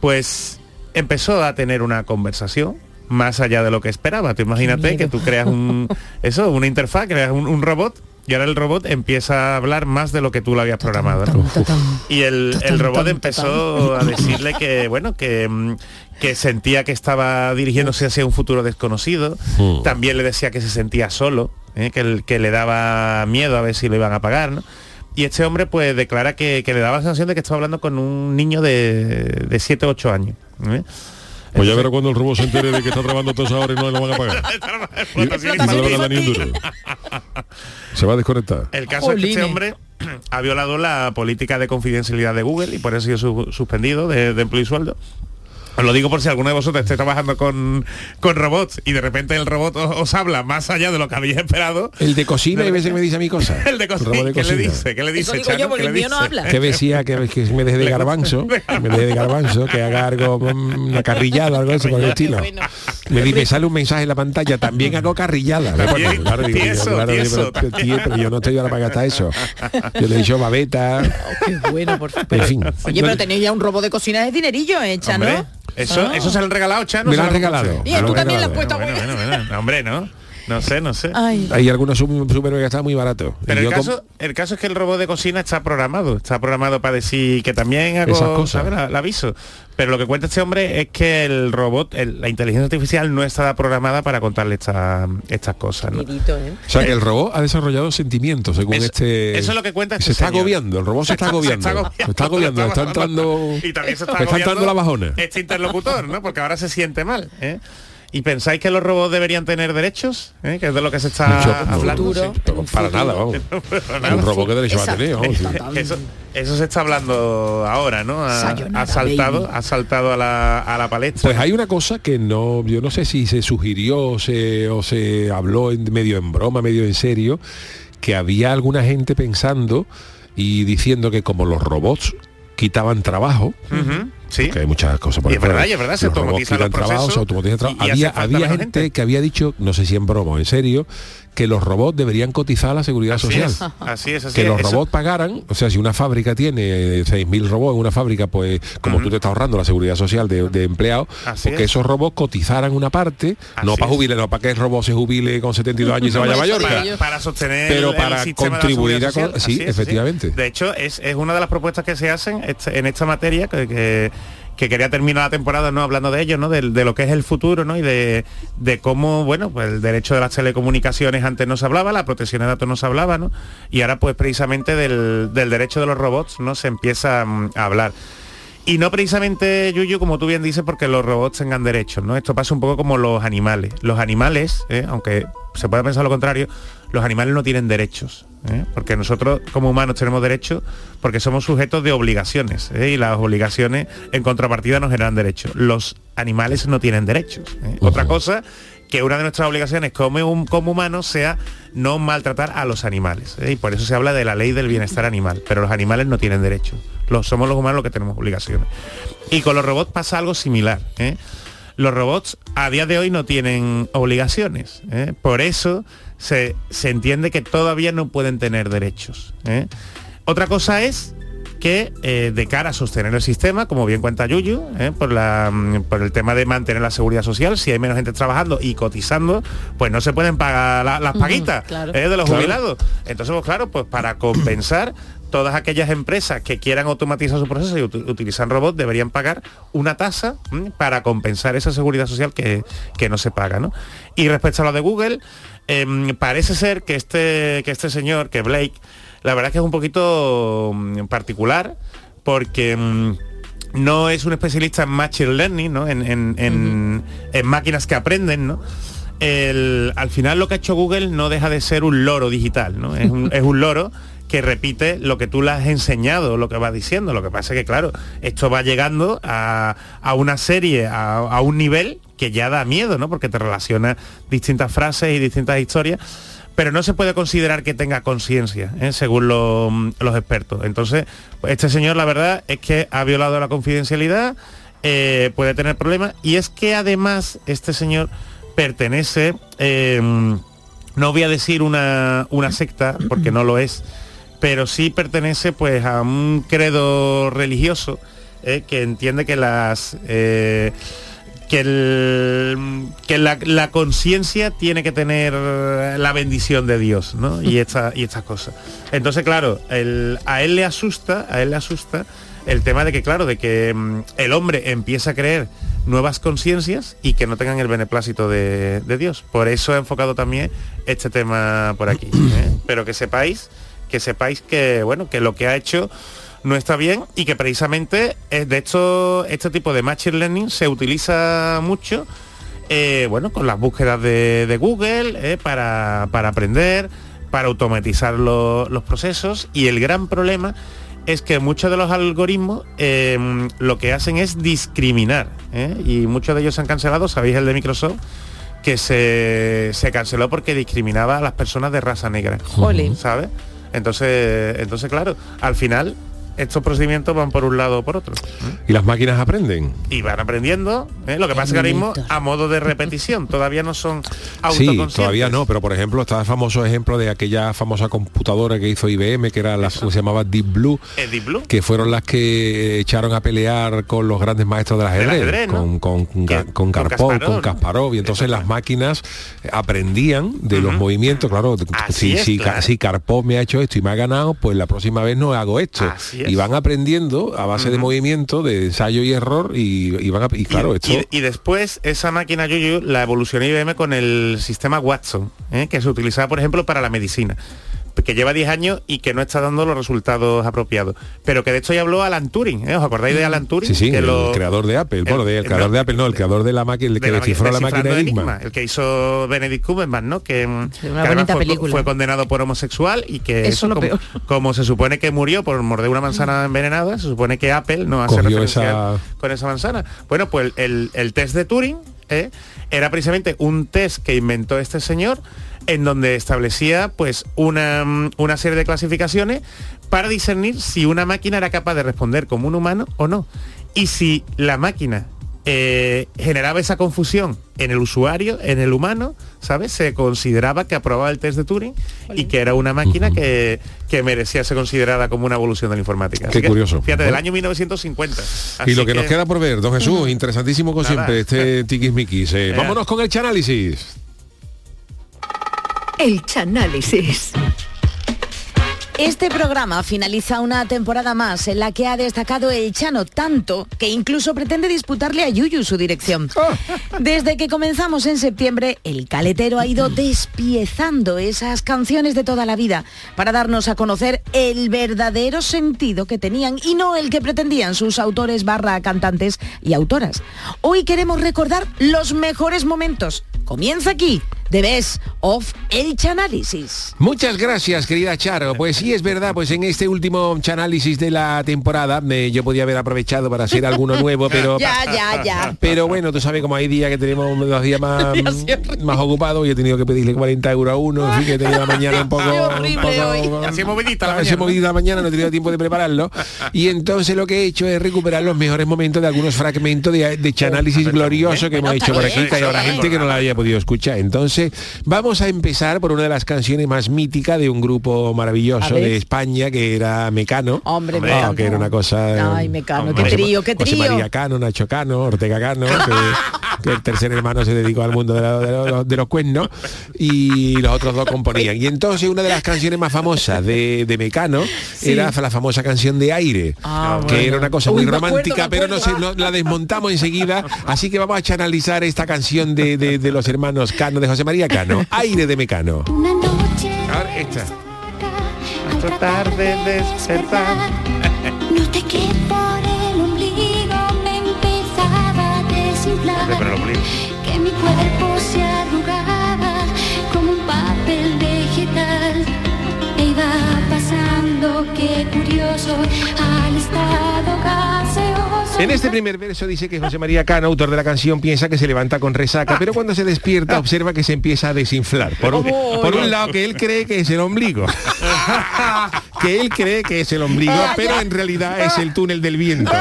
Speaker 3: pues empezó a tener una conversación más allá de lo que esperaba. Tú imagínate que tú creas un eso, una interfaz, creas un, un robot y ahora el robot empieza a hablar más de lo que tú lo habías programado. ¿no? Y el, el robot empezó a decirle que, bueno, que, mm, que sentía que estaba dirigiéndose hacia un futuro desconocido.
Speaker 2: Mm.
Speaker 3: También le decía que se sentía solo, ¿eh? que, el- que le daba miedo a ver si lo iban a pagar. ¿no? Y este hombre pues declara que, que le daba la sensación de que estaba hablando con un niño de, de 7 o 8 años. ¿eh?
Speaker 2: Pues ya verá cuando el robot se entere de que está trabajando todas horas y no lo van a pagar. Y, y no le van a duro. Se va a desconectar.
Speaker 3: El caso es que este hombre ha violado la política de confidencialidad de Google y por eso ha sido su- suspendido de, de empleo y sueldo. Os lo digo por si alguno de vosotros esté trabajando con, con robots y de repente el robot os, os habla más allá de lo que habéis esperado.
Speaker 2: El de cocina, hay veces que me dice a mí cosas.
Speaker 3: El de cocina,
Speaker 2: robot de
Speaker 3: ¿qué le dice? ¿Qué le dice,
Speaker 5: digo yo,
Speaker 3: Chano?
Speaker 5: porque
Speaker 3: ¿Qué
Speaker 5: el
Speaker 3: le
Speaker 5: mío no habla.
Speaker 2: que decía que, que me deje de garbanzo, me deje de garbanzo, que haga algo, mm, una carrillada, algo de eso el estilo. Me, me sale un mensaje en la pantalla, también hago carrillada. Bueno, claro, digo, yo, claro, pero, tío, pero yo no estoy ahora para gastar eso. Yo le he dicho babeta,
Speaker 5: Qué bueno, por favor.
Speaker 2: en fin.
Speaker 5: Oye, pero tenéis ya un robot de cocina de dinerillo, ¿eh, Chano?
Speaker 3: Hombre, eso,
Speaker 5: Ah.
Speaker 3: eso se lo han regalado, Chano.
Speaker 2: Me lo
Speaker 3: se
Speaker 2: han regalado.
Speaker 5: Y
Speaker 2: lo
Speaker 5: tú
Speaker 2: han
Speaker 5: también le has
Speaker 2: regalado.
Speaker 5: puesto
Speaker 3: Bueno, bueno, bueno, hombre, ¿no? No sé, no sé.
Speaker 5: Ay.
Speaker 2: Hay algunos super- supermercados que están muy baratos.
Speaker 3: Pero el caso, el caso es que el robot de cocina está programado, está programado para decir que también hago
Speaker 2: Esas cosas.
Speaker 3: ¿sabes? La- el aviso. Pero lo que cuenta este hombre es que el robot, el- la inteligencia artificial no está programada para contarle esta- estas cosas.
Speaker 5: ¿eh?
Speaker 2: O sea que el robot ha desarrollado sentimientos según
Speaker 3: Eso-
Speaker 2: este.
Speaker 3: eso es lo que cuenta
Speaker 2: Se
Speaker 3: este
Speaker 2: está
Speaker 3: señor.
Speaker 2: agobiando, el robot se está agobiando. Se está agobiando, le está entrando.
Speaker 3: Y también se está,
Speaker 2: está entrando
Speaker 3: agobiando
Speaker 2: la bajona.
Speaker 3: Este interlocutor, ¿no? Porque ahora se siente mal. ¿eh? ¿Y pensáis que los robots deberían tener derechos? ¿Eh? Que es de lo que se está
Speaker 2: Mucho-
Speaker 3: hablando.
Speaker 5: futuro.
Speaker 3: sí.
Speaker 2: Pero para nada, vamos.
Speaker 3: Nada.
Speaker 2: Un robot que derecho va a tener, vamos.
Speaker 3: Eso, eso se está hablando ahora, ¿no? Ha, ha saltado, ha saltado a la, a la palestra.
Speaker 2: Pues hay una cosa que no, yo no sé si se sugirió o se, o se habló en, medio en broma, medio en serio, que había alguna gente pensando y diciendo que como los robots quitaban trabajo,
Speaker 3: sí.
Speaker 2: que hay muchas cosas por
Speaker 3: Y es verdad, y es verdad, se
Speaker 2: quitan
Speaker 3: los
Speaker 2: trabajo,
Speaker 3: procesos
Speaker 2: se automatizan trabajo.
Speaker 3: y- y
Speaker 2: había había gente,
Speaker 3: gente.
Speaker 2: que había dicho, no sé si en broma o en serio, que los robots deberían cotizar a la seguridad
Speaker 3: Así
Speaker 2: social.
Speaker 3: es, así es, así
Speaker 2: que
Speaker 3: es.
Speaker 2: los
Speaker 3: Eso-
Speaker 2: robots pagaran, o sea, si una fábrica tiene eh, 6.000 robots en una fábrica, pues como tú te estás ahorrando la seguridad social de, de empleados, porque
Speaker 3: es.
Speaker 2: esos robots cotizaran una parte, no para jubilar, no para que el robot se jubile con 72 años y se vaya a Mallorca.
Speaker 3: para, para sostener
Speaker 2: Pero
Speaker 3: el
Speaker 2: para contribuir a co-
Speaker 3: social.
Speaker 2: sí, efectivamente.
Speaker 3: De hecho, es, es una de las propuestas que se hacen este- en esta materia que, que- que quería terminar la temporada no hablando de ello, ¿no? De, de lo que es el futuro, ¿no? Y de, de cómo, bueno, pues el derecho de las telecomunicaciones antes no se hablaba, la protección de datos no se hablaba, ¿no? Y ahora pues precisamente del, del derecho de los robots, ¿no? Se empieza mm, a hablar. Y no precisamente, Yuyu, como tú bien dices, porque los robots tengan derechos, ¿no? Esto pasa un poco como los animales. Los animales, ¿eh? aunque se pueda pensar lo contrario, los animales no tienen derechos. ¿eh? Porque nosotros como humanos tenemos derechos porque somos sujetos de obligaciones. ¿eh? Y las obligaciones en contrapartida nos generan derechos. Los animales no tienen derechos. Otra cosa que una de nuestras obligaciones como, como humanos sea no maltratar a los animales. ¿eh? Y por eso se habla de la ley del bienestar animal. Pero los animales no tienen derechos. Los, somos los humanos los que tenemos obligaciones. Y con los robots pasa algo similar. ¿eh? Los robots a día de hoy no tienen obligaciones. ¿eh? Por eso se, se entiende que todavía no pueden tener derechos. ¿eh? Otra cosa es que eh, de cara a sostener el sistema, como bien cuenta Yuyu, ¿eh? por, la, mm, por el tema de mantener la seguridad social, si hay menos gente trabajando y cotizando, pues no se pueden pagar la- las paguitas
Speaker 5: claro.
Speaker 3: ¿eh? de los
Speaker 2: Claro.
Speaker 3: jubilados. Entonces, pues claro, pues para compensar todas aquellas empresas que quieran automatizar su proceso y uti- utilizan robots deberían pagar una tasa para compensar esa seguridad social que, que no se paga. ¿no? Y respecto a lo de Google, em, parece ser que este, que este señor, que Blake, la verdad es que es un poquito mm, particular porque mm, no es un especialista en machine learning, ¿no? en, en- en- en máquinas que aprenden, ¿no? El- al final lo que ha hecho Google no deja de ser un loro digital, ¿no? Es un, es un loro que repite lo que tú le has enseñado, lo que va diciendo. Lo que pasa es que, claro, esto va llegando a, a una serie, a, a un nivel que ya da miedo, ¿no? Porque te relaciona distintas frases y distintas historias pero no se puede considerar que tenga conciencia, ¿eh? según lo- los expertos. Entonces, este señor, la verdad, es que ha violado la confidencialidad, eh, puede tener problemas, y es que además este señor pertenece, eh, no voy a decir una, una secta, porque no lo es, pero sí pertenece pues a un credo religioso eh, que entiende que las eh, que, el- que la, la conciencia tiene que tener la bendición de Dios, ¿no? Y, esta, y estas cosas. Entonces, claro, el- a él le asusta, a él le asusta el tema de que, claro, de que mm, el hombre empieza a creer nuevas conciencias y que no tengan el beneplácito de, de Dios. Por eso he enfocado también este tema por aquí. ¿eh? Pero que sepáis, que sepáis que, bueno, que lo que ha hecho no está bien y que precisamente eh, de hecho este tipo de machine learning se utiliza mucho eh, bueno con las búsquedas de, de Google eh, para, para aprender para automatizar lo- los procesos y el gran problema es que muchos de los algoritmos eh, lo que hacen es discriminar y muchos de ellos se han cancelado sabéis el de Microsoft que se, se canceló porque discriminaba a las personas de raza negra
Speaker 5: Jolín.
Speaker 3: ¿sabes? Entonces, entonces claro, al final estos procedimientos van por un lado o por otro.
Speaker 2: Y las máquinas aprenden.
Speaker 3: Y van aprendiendo. ¿eh? Lo que pasa es que ahora mismo a modo de repetición, todavía no son
Speaker 2: Sí,
Speaker 3: autoconscientes.
Speaker 2: todavía no, pero por ejemplo está el famoso ejemplo de aquella famosa computadora que hizo IBM, que era la que se llamaba Deep Blue,
Speaker 3: ¿El Deep Blue?
Speaker 2: que fueron las que echaron a pelear con los grandes maestros del ajedrez,
Speaker 3: ajedrez, ¿no?
Speaker 2: con, con, con, Karpov,
Speaker 3: Kasparov,
Speaker 2: con
Speaker 3: ¿no?
Speaker 2: Kasparov, y entonces las máquinas aprendían de los movimientos, claro, si,
Speaker 3: es,
Speaker 2: si,
Speaker 3: claro.
Speaker 2: si Karpov me ha hecho esto y me ha ganado, pues la próxima vez no hago esto.
Speaker 3: Así es.
Speaker 2: Y van aprendiendo a base de movimiento, de ensayo y error, y, y van a- y claro,
Speaker 3: y,
Speaker 2: esto...
Speaker 3: y- y después esa máquina Yuyu la evolucionó IBM con el sistema Watson, ¿eh? que se utilizaba, por ejemplo, para la medicina que lleva 10 años y que no está dando los resultados apropiados. Pero que de hecho ya habló Alan Turing, ¿eh? ¿Os acordáis de Alan Turing?
Speaker 2: Sí, sí,
Speaker 3: que
Speaker 2: el
Speaker 3: lo-
Speaker 2: creador de Apple, bueno, de- el
Speaker 3: el-
Speaker 2: creador
Speaker 3: no,
Speaker 2: de Apple, no, el creador de la máquina, el
Speaker 3: de
Speaker 2: que
Speaker 3: la
Speaker 2: descifró la máquina Enigma.
Speaker 3: el que hizo Benedict Cumberbatch, ¿no? Que, mm, que
Speaker 5: una bonita
Speaker 3: fue,
Speaker 5: película.
Speaker 3: fue condenado por homosexual y que
Speaker 5: Eso lo
Speaker 3: como,
Speaker 5: peor.
Speaker 3: como se supone que murió por morder una manzana envenenada, se supone que Apple no hace
Speaker 2: Cogió
Speaker 3: referencia
Speaker 2: esa-
Speaker 3: con esa manzana. Bueno, pues el, el test de Turing ¿eh? era precisamente un test que inventó este señor en donde establecía pues una, mm, una serie de clasificaciones para discernir si una máquina era capaz de responder como un humano o no. Y si la máquina eh, generaba esa confusión en el usuario, en el humano, ¿sabes? Se consideraba que aprobaba el test de Turing y que era una máquina que, que merecía ser considerada como una evolución de la informática.
Speaker 2: Qué
Speaker 3: que,
Speaker 2: curioso.
Speaker 3: Fíjate, del año 1950.
Speaker 2: Y lo que, nos queda por ver, don Jesús, interesantísimo como
Speaker 3: Nada.
Speaker 2: siempre, este tiquismiquis. Eh. vámonos con el chanálisis.
Speaker 6: El Chanálisis.
Speaker 5: Este programa finaliza una temporada más en la que ha destacado el Chano tanto que incluso pretende disputarle a Yuyu su dirección. Desde que comenzamos en septiembre, el caletero ha ido despiezando esas canciones de toda la vida para darnos a conocer el verdadero sentido que tenían y no el que pretendían sus autores barra cantantes y autoras. Hoy queremos recordar los mejores momentos. Comienza aquí, The Best of El Chanálisis.
Speaker 2: Muchas gracias, querida Charo. Pues sí, es verdad, pues en este último chanálisis de la temporada eh, yo podía haber aprovechado para hacer alguno nuevo, pero...
Speaker 5: Ya, ya, ya.
Speaker 2: Pero bueno, tú sabes como hay días que tenemos los días más, más ocupados y he tenido que pedirle 40 euros a uno, fin, que he tenido la mañana un poco... un poco-
Speaker 3: Así movidita la
Speaker 2: Así
Speaker 3: mañana.
Speaker 2: movidita la mañana, no he tenido tiempo de prepararlo. Y entonces lo que he hecho es recuperar los mejores momentos de algunos fragmentos de, de chanálisis glorioso que hemos hecho por aquí, que hay ahora gente que no la haya podido escuchar. Entonces, vamos a empezar por una de las canciones más míticas de un grupo maravilloso de España, que era Mecano.
Speaker 5: Hombre, Mecano.
Speaker 2: que era una cosa...
Speaker 5: Ay, Mecano, qué trío, qué
Speaker 2: José
Speaker 5: trío.
Speaker 2: María Cano, Nacho Cano, Ortega Cano, que, que el tercer hermano se dedicó al mundo de, la- de los- de los cuernos y los otros dos componían. Y entonces una de las canciones más famosas de, de Mecano
Speaker 5: Sí.
Speaker 2: era la famosa canción de Aire,
Speaker 5: Ah,
Speaker 2: que
Speaker 5: bueno.
Speaker 2: era una cosa
Speaker 5: Uy,
Speaker 2: muy romántica, pero no, no- la desmontamos enseguida. Así que vamos a chanalizar esta canción de, de- de los hermanos Cano, de José María Cano, Aire de Mecano.
Speaker 3: Ahora esta. A tratar de despertar.
Speaker 13: Noté que por desinflar.
Speaker 3: Hombre, pero lo obligo.
Speaker 13: Que mi cuerpo se arrugaba como un papel vegetal. E iba pasando, qué curioso, al estado gaseoso.
Speaker 2: En este primer verso dice que José María Cano, autor de la canción, piensa que se levanta con resaca, pero cuando se despierta observa que se empieza a desinflar. Por un, por un lado que él cree que es el ombligo. que él cree que es el ombligo, pero en realidad es el túnel del viento,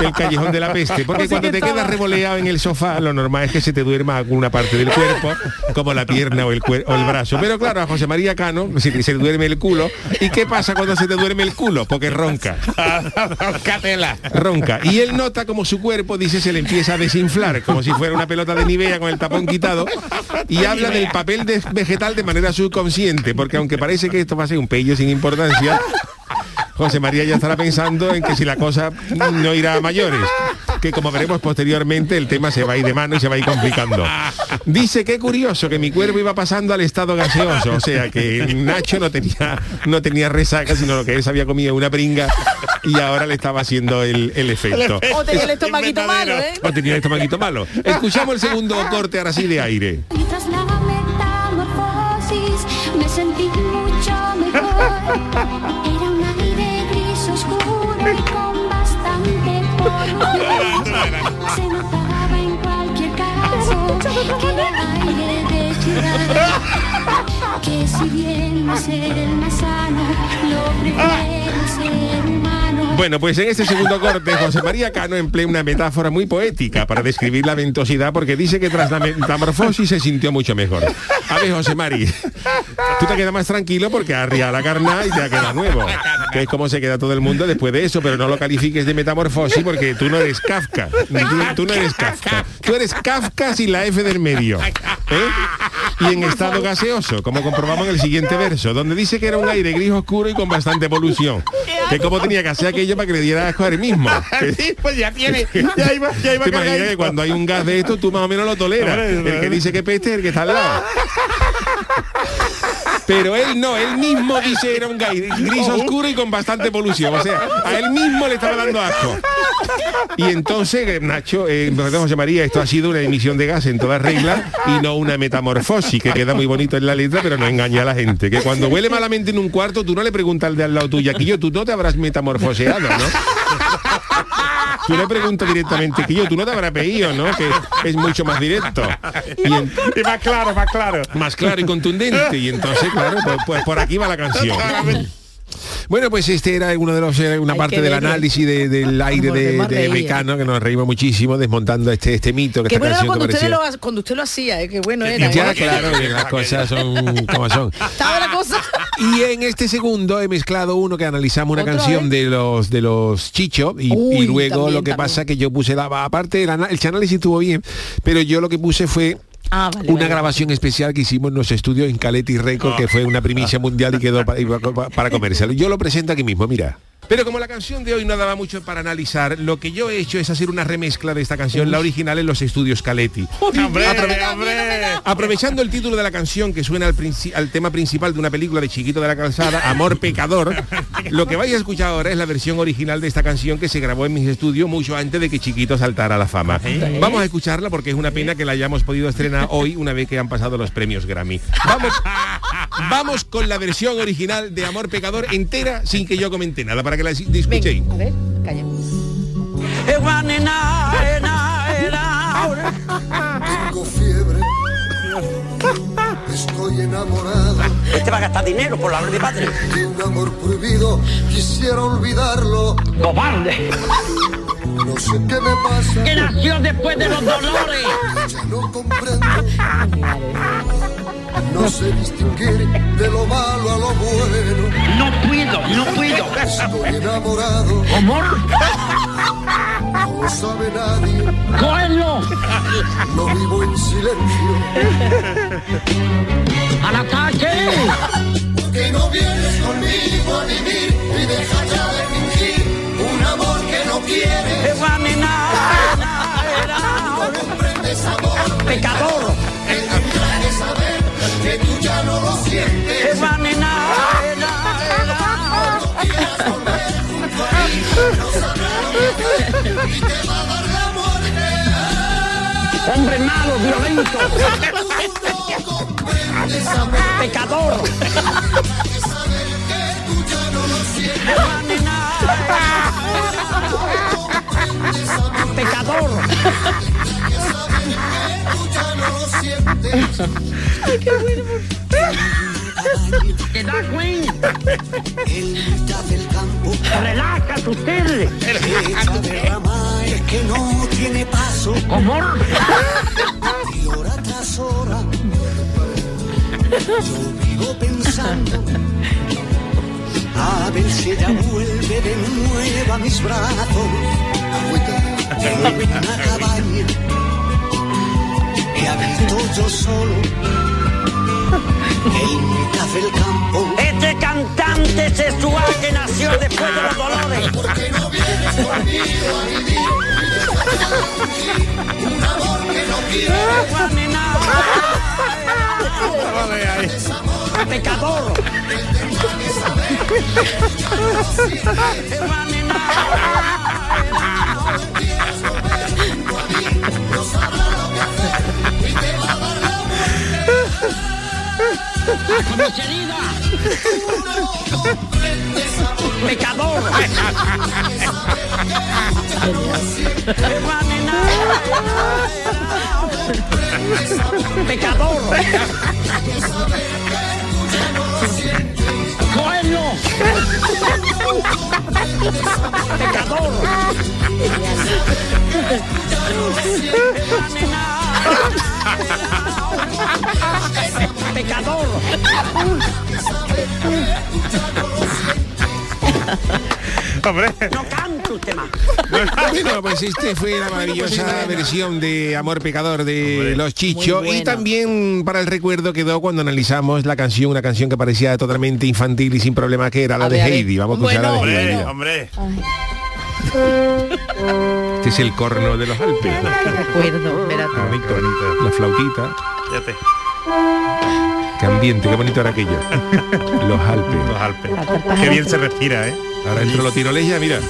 Speaker 2: el callejón de la peste. Porque
Speaker 5: Así
Speaker 2: cuando
Speaker 5: que
Speaker 2: te quedas revoleado en el sofá, lo normal es que se te duerma alguna parte del cuerpo, como la pierna o el, o el brazo. Pero claro, a José María Cano se, se duerme el culo. ¿Y qué pasa cuando se te duerme el culo? Porque ronca. ronca. Y él nota como su cuerpo, dice, se le empieza a desinflar, como si fuera una pelota de Nivea con el tapón quitado. Y habla del papel de- vegetal de manera subconsciente, porque aunque parece que esto va a ser un pello sin importancia, José María ya estará pensando en que si la cosa no irá a mayores. que como veremos posteriormente el tema se va a ir de mano y se va a ir complicando. Dice que curioso que mi cuerpo iba pasando al estado gaseoso, o sea que Nacho no tenía, no tenía resaca, sino lo que él se había comido una pringa y ahora le estaba haciendo el, el efecto.
Speaker 5: O tenía el estomaguito malo, ¿eh?
Speaker 2: O tenía el estomaguito malo. Escuchamos el segundo corte ahora sí de aire.
Speaker 13: Me sentí mucho mejor. Era un aire gris oscuro y con bastante polvo. Se notaba en cualquier caso que era aire de ciudad. Que si bien no es el más sano, lo prefiere el ser humano.
Speaker 2: Bueno, pues en este segundo corte José María Cano emplea una metáfora muy poética para describir la ventosidad porque dice que tras la metamorfosis se sintió mucho mejor. A ver, José Mari, tú te quedas más tranquilo porque arriado la carna y te ha quedado nuevo. Que es como se queda todo el mundo después de eso, pero no lo califiques de metamorfosis porque tú no eres Kafka. Tú, tú no eres Kafka. Tú eres Kafka sin la F del medio. ¿eh? Y en estado gaseoso, como comprobamos en el siguiente verso, donde dice que era un aire gris oscuro y con bastante polución. Que como tenía que hacer aquello para que le diera asco a él mismo.
Speaker 3: Sí, pues ya tiene, ya iba, ya iba
Speaker 2: ¿Te
Speaker 3: cargadito.
Speaker 2: que cuando hay un gas de esto tú más o menos lo toleras?
Speaker 3: Hombre,
Speaker 2: El que dice que peste es el que está al lado. Pero él no, él mismo dice era un gris oscuro y con bastante polución. O sea, a él mismo le estaba dando asco. Y entonces, eh, Nacho, eh, José María, esto ha sido una emisión de gas en toda regla y no una metamorfosis, que queda muy bonito en la letra, pero no engaña a la gente. Que cuando huele malamente en un cuarto, tú no le preguntas al de al lado tuyo, aquí yo, tú no te habrás metamorfoseado, ¿no? Tú le preguntas directamente que yo, tú no te habrás pedido, ¿no? Que es mucho más directo. Y, en-
Speaker 3: Y más claro, más claro.
Speaker 2: más claro y contundente. Y entonces, claro, pues, pues por aquí va la canción. Bueno, pues este era uno de los eh, una
Speaker 5: Hay
Speaker 2: parte del análisis de- del aire de, de. Mecano, que nos reímos muchísimo desmontando este este mito que
Speaker 5: Qué
Speaker 2: esta
Speaker 5: bueno era
Speaker 2: canción
Speaker 5: cuando
Speaker 2: que
Speaker 5: usted, lo, cuando usted lo hacía, ¿eh? qué bueno era.
Speaker 2: Ya,
Speaker 5: ¿eh?
Speaker 2: claro, que las cosas son como son.
Speaker 5: Estaba la cosa.
Speaker 2: Y en este segundo he mezclado uno que analizamos una
Speaker 5: ¿Otra
Speaker 2: canción de los de los Chicho y,
Speaker 5: Uy,
Speaker 2: y luego
Speaker 5: también,
Speaker 2: lo que
Speaker 5: también.
Speaker 2: pasa que yo puse la aparte el, el análisis estuvo bien, pero yo lo que puse fue
Speaker 5: Ah, vale,
Speaker 2: una
Speaker 5: vale.
Speaker 2: grabación especial que hicimos en los estudios en Caletti Record, que fue una primicia mundial y quedó para, para comérselo. Yo lo presento aquí mismo, mira. Pero como la canción de hoy no daba mucho para analizar, lo que yo he hecho es hacer una remezcla de esta canción, la original en los estudios Caletti.
Speaker 3: Hombre,
Speaker 2: Aprove-
Speaker 3: hombre.
Speaker 2: Aprovechando el título de la canción que suena al tema principal de una película de Chiquito de la Calzada, Amor Pecador, lo que vais a escuchar ahora es la versión original de esta canción que se grabó en mis estudios mucho antes de que Chiquito saltara a la fama. Vamos a escucharla porque es una pena que la hayamos podido estrenar hoy una vez que han pasado los premios Grammy. Vamos, vamos con la versión original de Amor Pecador entera sin que yo comente nada para que la escuchéis.
Speaker 5: Venga, a ver, calla.
Speaker 14: Tengo fiebre. Estoy enamorado
Speaker 15: Este va a gastar dinero por la de padre.
Speaker 14: de un amor prohibido. Quisiera olvidarlo.
Speaker 15: ¡Cobarde!
Speaker 14: No sé qué me pasa.
Speaker 15: Que nació después de los dolores.
Speaker 14: Ya no comprendo. No sé distinguir de lo malo a lo bueno.
Speaker 15: No puedo, no puedo.
Speaker 14: Estoy enamorado.
Speaker 15: Amor,
Speaker 14: No lo sabe nadie.
Speaker 15: cógelo.
Speaker 14: Lo vivo en silencio.
Speaker 15: Al ataque.
Speaker 14: Que no vienes conmigo a vivir y deja ya de no quieres. No comprendes amor.
Speaker 15: Pecador.
Speaker 14: Que tendrá que saber que tú ya no lo sientes. No quieras volver junto a mí. No sabrá lo que y te va a dar la muerte.
Speaker 15: Hombre malo, violento.
Speaker 14: Tú no comprendes amor.
Speaker 15: Pecador.
Speaker 14: Que saber que tú ya no lo sientes.
Speaker 15: Pecador.
Speaker 14: Tú ya no lo sientes.
Speaker 15: ¿Te das cuenta?
Speaker 14: En mitad del campo
Speaker 15: Relájate usted.
Speaker 14: Es que no tiene paso
Speaker 15: Amor.
Speaker 14: y hora tras hora yo vivo pensando a ver si ella vuelve de nuevo a mis brazos en una cabaña que habito yo solo en mitad del campo
Speaker 15: Este cantante sexual que nació después de los dolores.
Speaker 14: porque no vienes conmigo a vivir Un amor que no quiere.
Speaker 3: Vale, ahí.
Speaker 15: Pecador. Comisaría. Pecador. Pecador. Coelho. Pecador. Pecador.
Speaker 3: Hombre.
Speaker 15: No canto usted más.
Speaker 2: Bueno, pues este fue la maravillosa versión de Amor Pecador de Los Chichos y
Speaker 5: bueno.
Speaker 2: también para el recuerdo quedó cuando analizamos la canción, una canción que parecía totalmente infantil y sin problema que era la
Speaker 5: A
Speaker 2: de
Speaker 5: ver.
Speaker 2: Heidi. Vamos a escuchar la de
Speaker 3: Hombre,
Speaker 2: Heidi.
Speaker 3: hombre.
Speaker 2: Este es el corno de los Alpes.
Speaker 5: Recuerdo, espérate.
Speaker 2: Qué bonito. La flautita.
Speaker 3: Fíjate.
Speaker 2: Qué ambiente, qué bonito era aquello. Los Alpes.
Speaker 3: Los Alpes. Qué bien se respira, ¿eh?
Speaker 2: Ahora entro los tiroles ya, mira.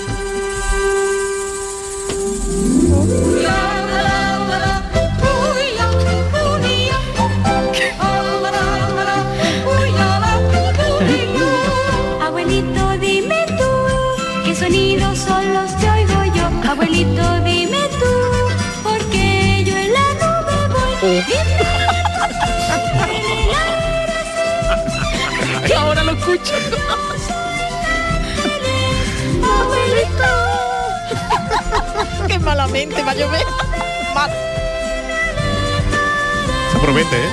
Speaker 5: Malamente va a llover. Mal.
Speaker 3: Se promete, ¿eh?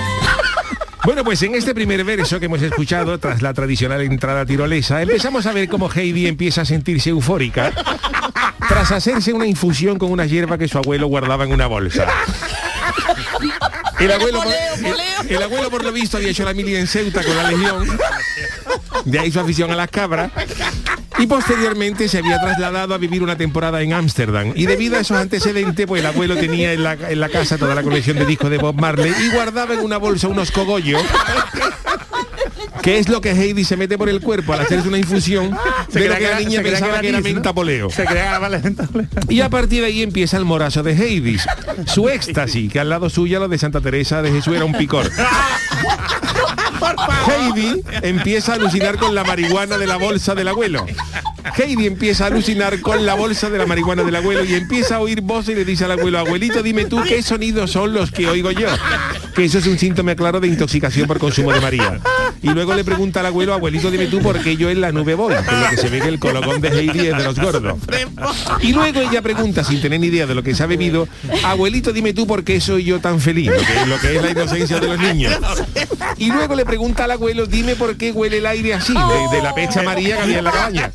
Speaker 2: Bueno, pues en este primer verso que hemos escuchado, tras la tradicional entrada tirolesa, empezamos a ver cómo Heidi empieza a sentirse eufórica tras hacerse una infusión con una hierba que su abuelo guardaba en una bolsa. El abuelo, el abuelo, por lo visto, había hecho la mili en Ceuta con la Legión. De ahí su afición a las cabras. Y posteriormente se había trasladado a vivir una temporada en Ámsterdam. Y debido a esos antecedentes, pues el abuelo tenía en la, en la casa toda la colección de discos de Bob Marley y guardaba en una bolsa unos cogollos. Que es lo que Heidi se mete por el cuerpo al hacerse una infusión
Speaker 3: Se
Speaker 2: de lo que la niña pensaba que era menta poleo.
Speaker 3: Se crea vale.
Speaker 2: Y a partir de ahí empieza el morazo de Heidi. Su éxtasis, que al lado suya lo de Santa Teresa de Jesús era un picor. Heidi empieza a alucinar con la marihuana de la bolsa del abuelo. Heidi empieza a alucinar con la bolsa de la marihuana del abuelo y empieza a oír voces y le dice al abuelo, abuelito, dime tú qué sonidos son los que oigo yo. Que eso es un síntoma claro de intoxicación por consumo de María. Y luego le pregunta al abuelo, abuelito, dime tú por qué yo en la nube voy. Que es lo que se ve que el colocón de Heidi es de los gordos. Y luego ella pregunta, sin tener ni idea de lo que se ha bebido, abuelito, dime tú por qué soy yo tan feliz, lo que, lo que es la inocencia de los niños. Y luego le pregunta al abuelo, dime por qué huele el aire así, de, de la pecha María que había en la cabaña.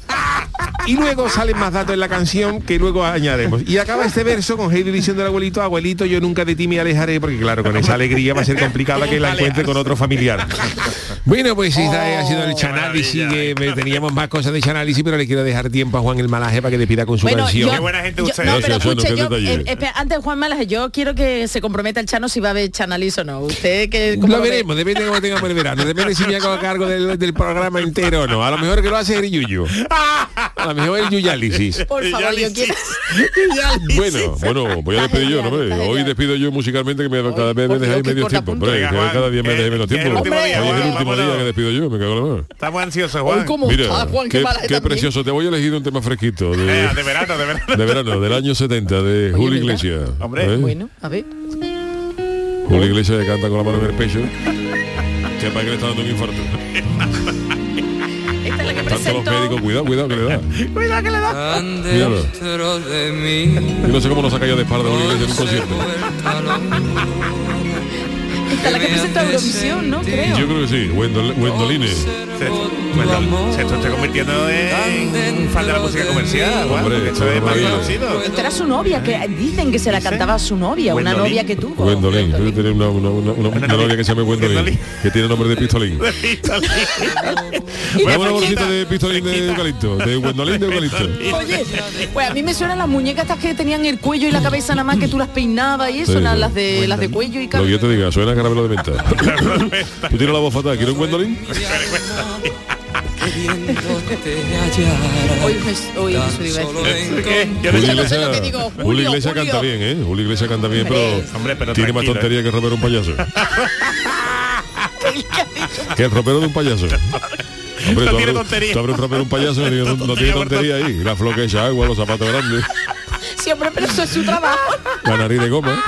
Speaker 2: Y luego salen más datos en la canción que luego añadimos. Y acaba este verso con Heidi diciendo al abuelito, abuelito, yo nunca de ti me alejaré, porque claro, con esa alegría va a ser complicada que la encuentre con otro familiar. Bueno, pues sí, este ha sido el chanálisis, que me- teníamos más cosas de chanálisis, pero le quiero dejar tiempo a Juan el Malaje para que despida con su
Speaker 5: Bueno,
Speaker 2: canción.
Speaker 5: yo-
Speaker 3: Qué buena gente
Speaker 5: yo-
Speaker 3: usted.
Speaker 5: no, pero escuche, yo, eh, espera, antes de Juan Malaje, yo quiero que se comprometa el Chano si va a haber Chanalis o no. Usted que
Speaker 2: Lo
Speaker 5: ve?
Speaker 2: veremos, depende de cómo tengamos el verano, depende si me hago cargo del, del programa entero o no. A lo mejor que lo hace el Yuyu. A lo mejor el Yuyálisis.
Speaker 5: Por favor, yo quiero.
Speaker 2: Bueno, bueno, voy a despedir yo, ¿no? Hoy despido yo musicalmente que me, cada vez me dejáis medio tiempo. cada día me dejéis menos tiempo.
Speaker 3: último
Speaker 2: Hoy
Speaker 3: día,
Speaker 2: es el
Speaker 3: Juan,
Speaker 2: último día
Speaker 3: vámonos.
Speaker 2: que despido yo, me cago en la mano.
Speaker 3: Estamos ansiosos, Juan.
Speaker 5: ¿Cómo
Speaker 2: Mira,
Speaker 5: está, Juan? Qué
Speaker 2: qué, qué precioso. Te voy a elegir un tema fresquito
Speaker 3: Eh,
Speaker 2: de,
Speaker 3: de verano, de verano.
Speaker 2: de verano, del año 70, de Julio. Iglesias.
Speaker 3: Hombre.
Speaker 2: ¿Eh?
Speaker 5: Bueno, a ver.
Speaker 2: Julio Iglesias que canta con la mano en el pecho. Que para que le está dando un infarto.
Speaker 5: Esta es la que
Speaker 2: Tanto los médicos, cuidado, cuidado que le da.
Speaker 5: Cuidado que le da.
Speaker 2: Míralo. Yo no sé cómo nos ha caído de espalda Julio Iglesias en un concierto.
Speaker 5: Esta la que presentó Eurovisión, ¿no? Creo.
Speaker 7: Yo creo que sí, Wendol- Wendoline.
Speaker 3: Bueno, se está convirtiendo en un fan de la música comercial,
Speaker 7: Hombre,
Speaker 3: esto es más
Speaker 7: es
Speaker 3: conocido.
Speaker 5: Esta era su novia, que dicen que se la cantaba a su novia, una novia que tuvo.
Speaker 7: Gwendolyn, debe tener una, una, una, una- una novia que se llama Gwendolyn, que tiene nombre de pistolín. Dame una bolsita de pistolín de eucalipto, de Gwendolyn de eucalipto.
Speaker 5: Oye, pues a mí me suenan las muñecas estas que tenían el cuello y la cabeza nada más que tú las peinabas y eso,
Speaker 7: Sí,
Speaker 5: eran
Speaker 7: sí.
Speaker 5: las de las de cuello y
Speaker 7: Lo que
Speaker 5: cabeza.
Speaker 7: yo te diga, suena a caramelo de menta. Tú tienes la voz fatal, ¿quieres un Gwendolyn?
Speaker 5: Hoy.
Speaker 7: Julio
Speaker 5: digo,
Speaker 7: Julio
Speaker 5: Julio,
Speaker 7: Iglesias canta bien, ¿eh? Julio Iglesias canta bien, pero,
Speaker 3: Hombre, pero
Speaker 7: tiene más tontería que romper un payaso. que el ropero de un payaso. Hombre,
Speaker 3: No
Speaker 7: tú
Speaker 3: tiene
Speaker 7: abres,
Speaker 3: tontería.
Speaker 7: tú abres un ropero de un payaso y no, no tiene tontería ahí. La floca echa agua, los zapatos grandes,
Speaker 5: Sí, hombre, pero eso es su trabajo.
Speaker 7: la nariz de goma.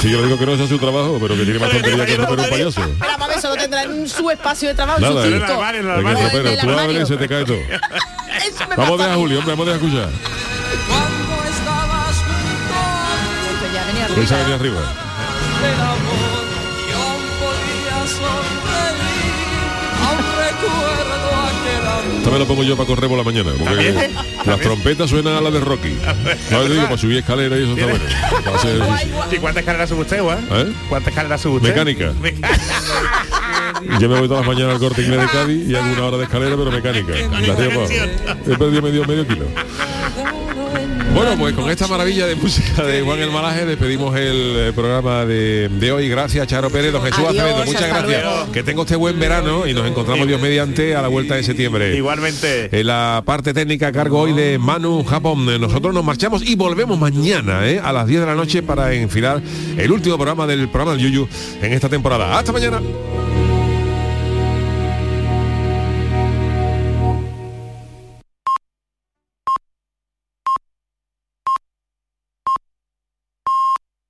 Speaker 7: Si yo le digo que no sea su trabajo, pero que tiene más tontería que romper un payaso.
Speaker 5: Pero vamos a ver, eso lo tendrá en su espacio de trabajo, en
Speaker 7: Nada,
Speaker 5: su
Speaker 7: ¿eh?
Speaker 5: circo.
Speaker 7: Venga, el
Speaker 5: O en el
Speaker 7: tú abres
Speaker 5: armario.
Speaker 7: se te cae todo.
Speaker 5: Eso me
Speaker 7: Vamos a dejar a Julio, hombre, vamos a dejar escuchar.
Speaker 5: Esto ya venía
Speaker 7: Esa
Speaker 5: arriba.
Speaker 7: venía arriba.
Speaker 16: del amor y aún podía sonreír aún recuerdo
Speaker 7: me la pongo yo para correr por la mañana, porque
Speaker 3: ¿También?
Speaker 7: las trompetas suenan a la de Rocky. No digo, para subir escalera y eso está bueno.
Speaker 3: ¿Y cuántas escaleras sube usted, Juan?
Speaker 7: ¿Eh?
Speaker 3: ¿Cuántas escaleras sube usted?
Speaker 7: Mecánica. Yo me voy todas las mañanas al corte inglés de Cádiz y hago una hora de escalera, pero mecánica. Abajo. He perdido medio, medio kilo. Bueno, pues con esta maravilla de música de Juan El Malaje despedimos el eh, programa de, de hoy. Gracias, Charo Pérez, don Jesús
Speaker 5: Adiós,
Speaker 7: Acevedo. Muchas gracias.
Speaker 5: luego.
Speaker 7: Que tenga usted buen verano y nos encontramos Dios mediante a la vuelta de septiembre.
Speaker 3: Igualmente.
Speaker 7: En la parte técnica a cargo hoy de Manu Japón. Nosotros nos marchamos y volvemos mañana eh, a las 10 de la noche para enfilar el último programa del programa del Yuyu en esta temporada. Hasta mañana.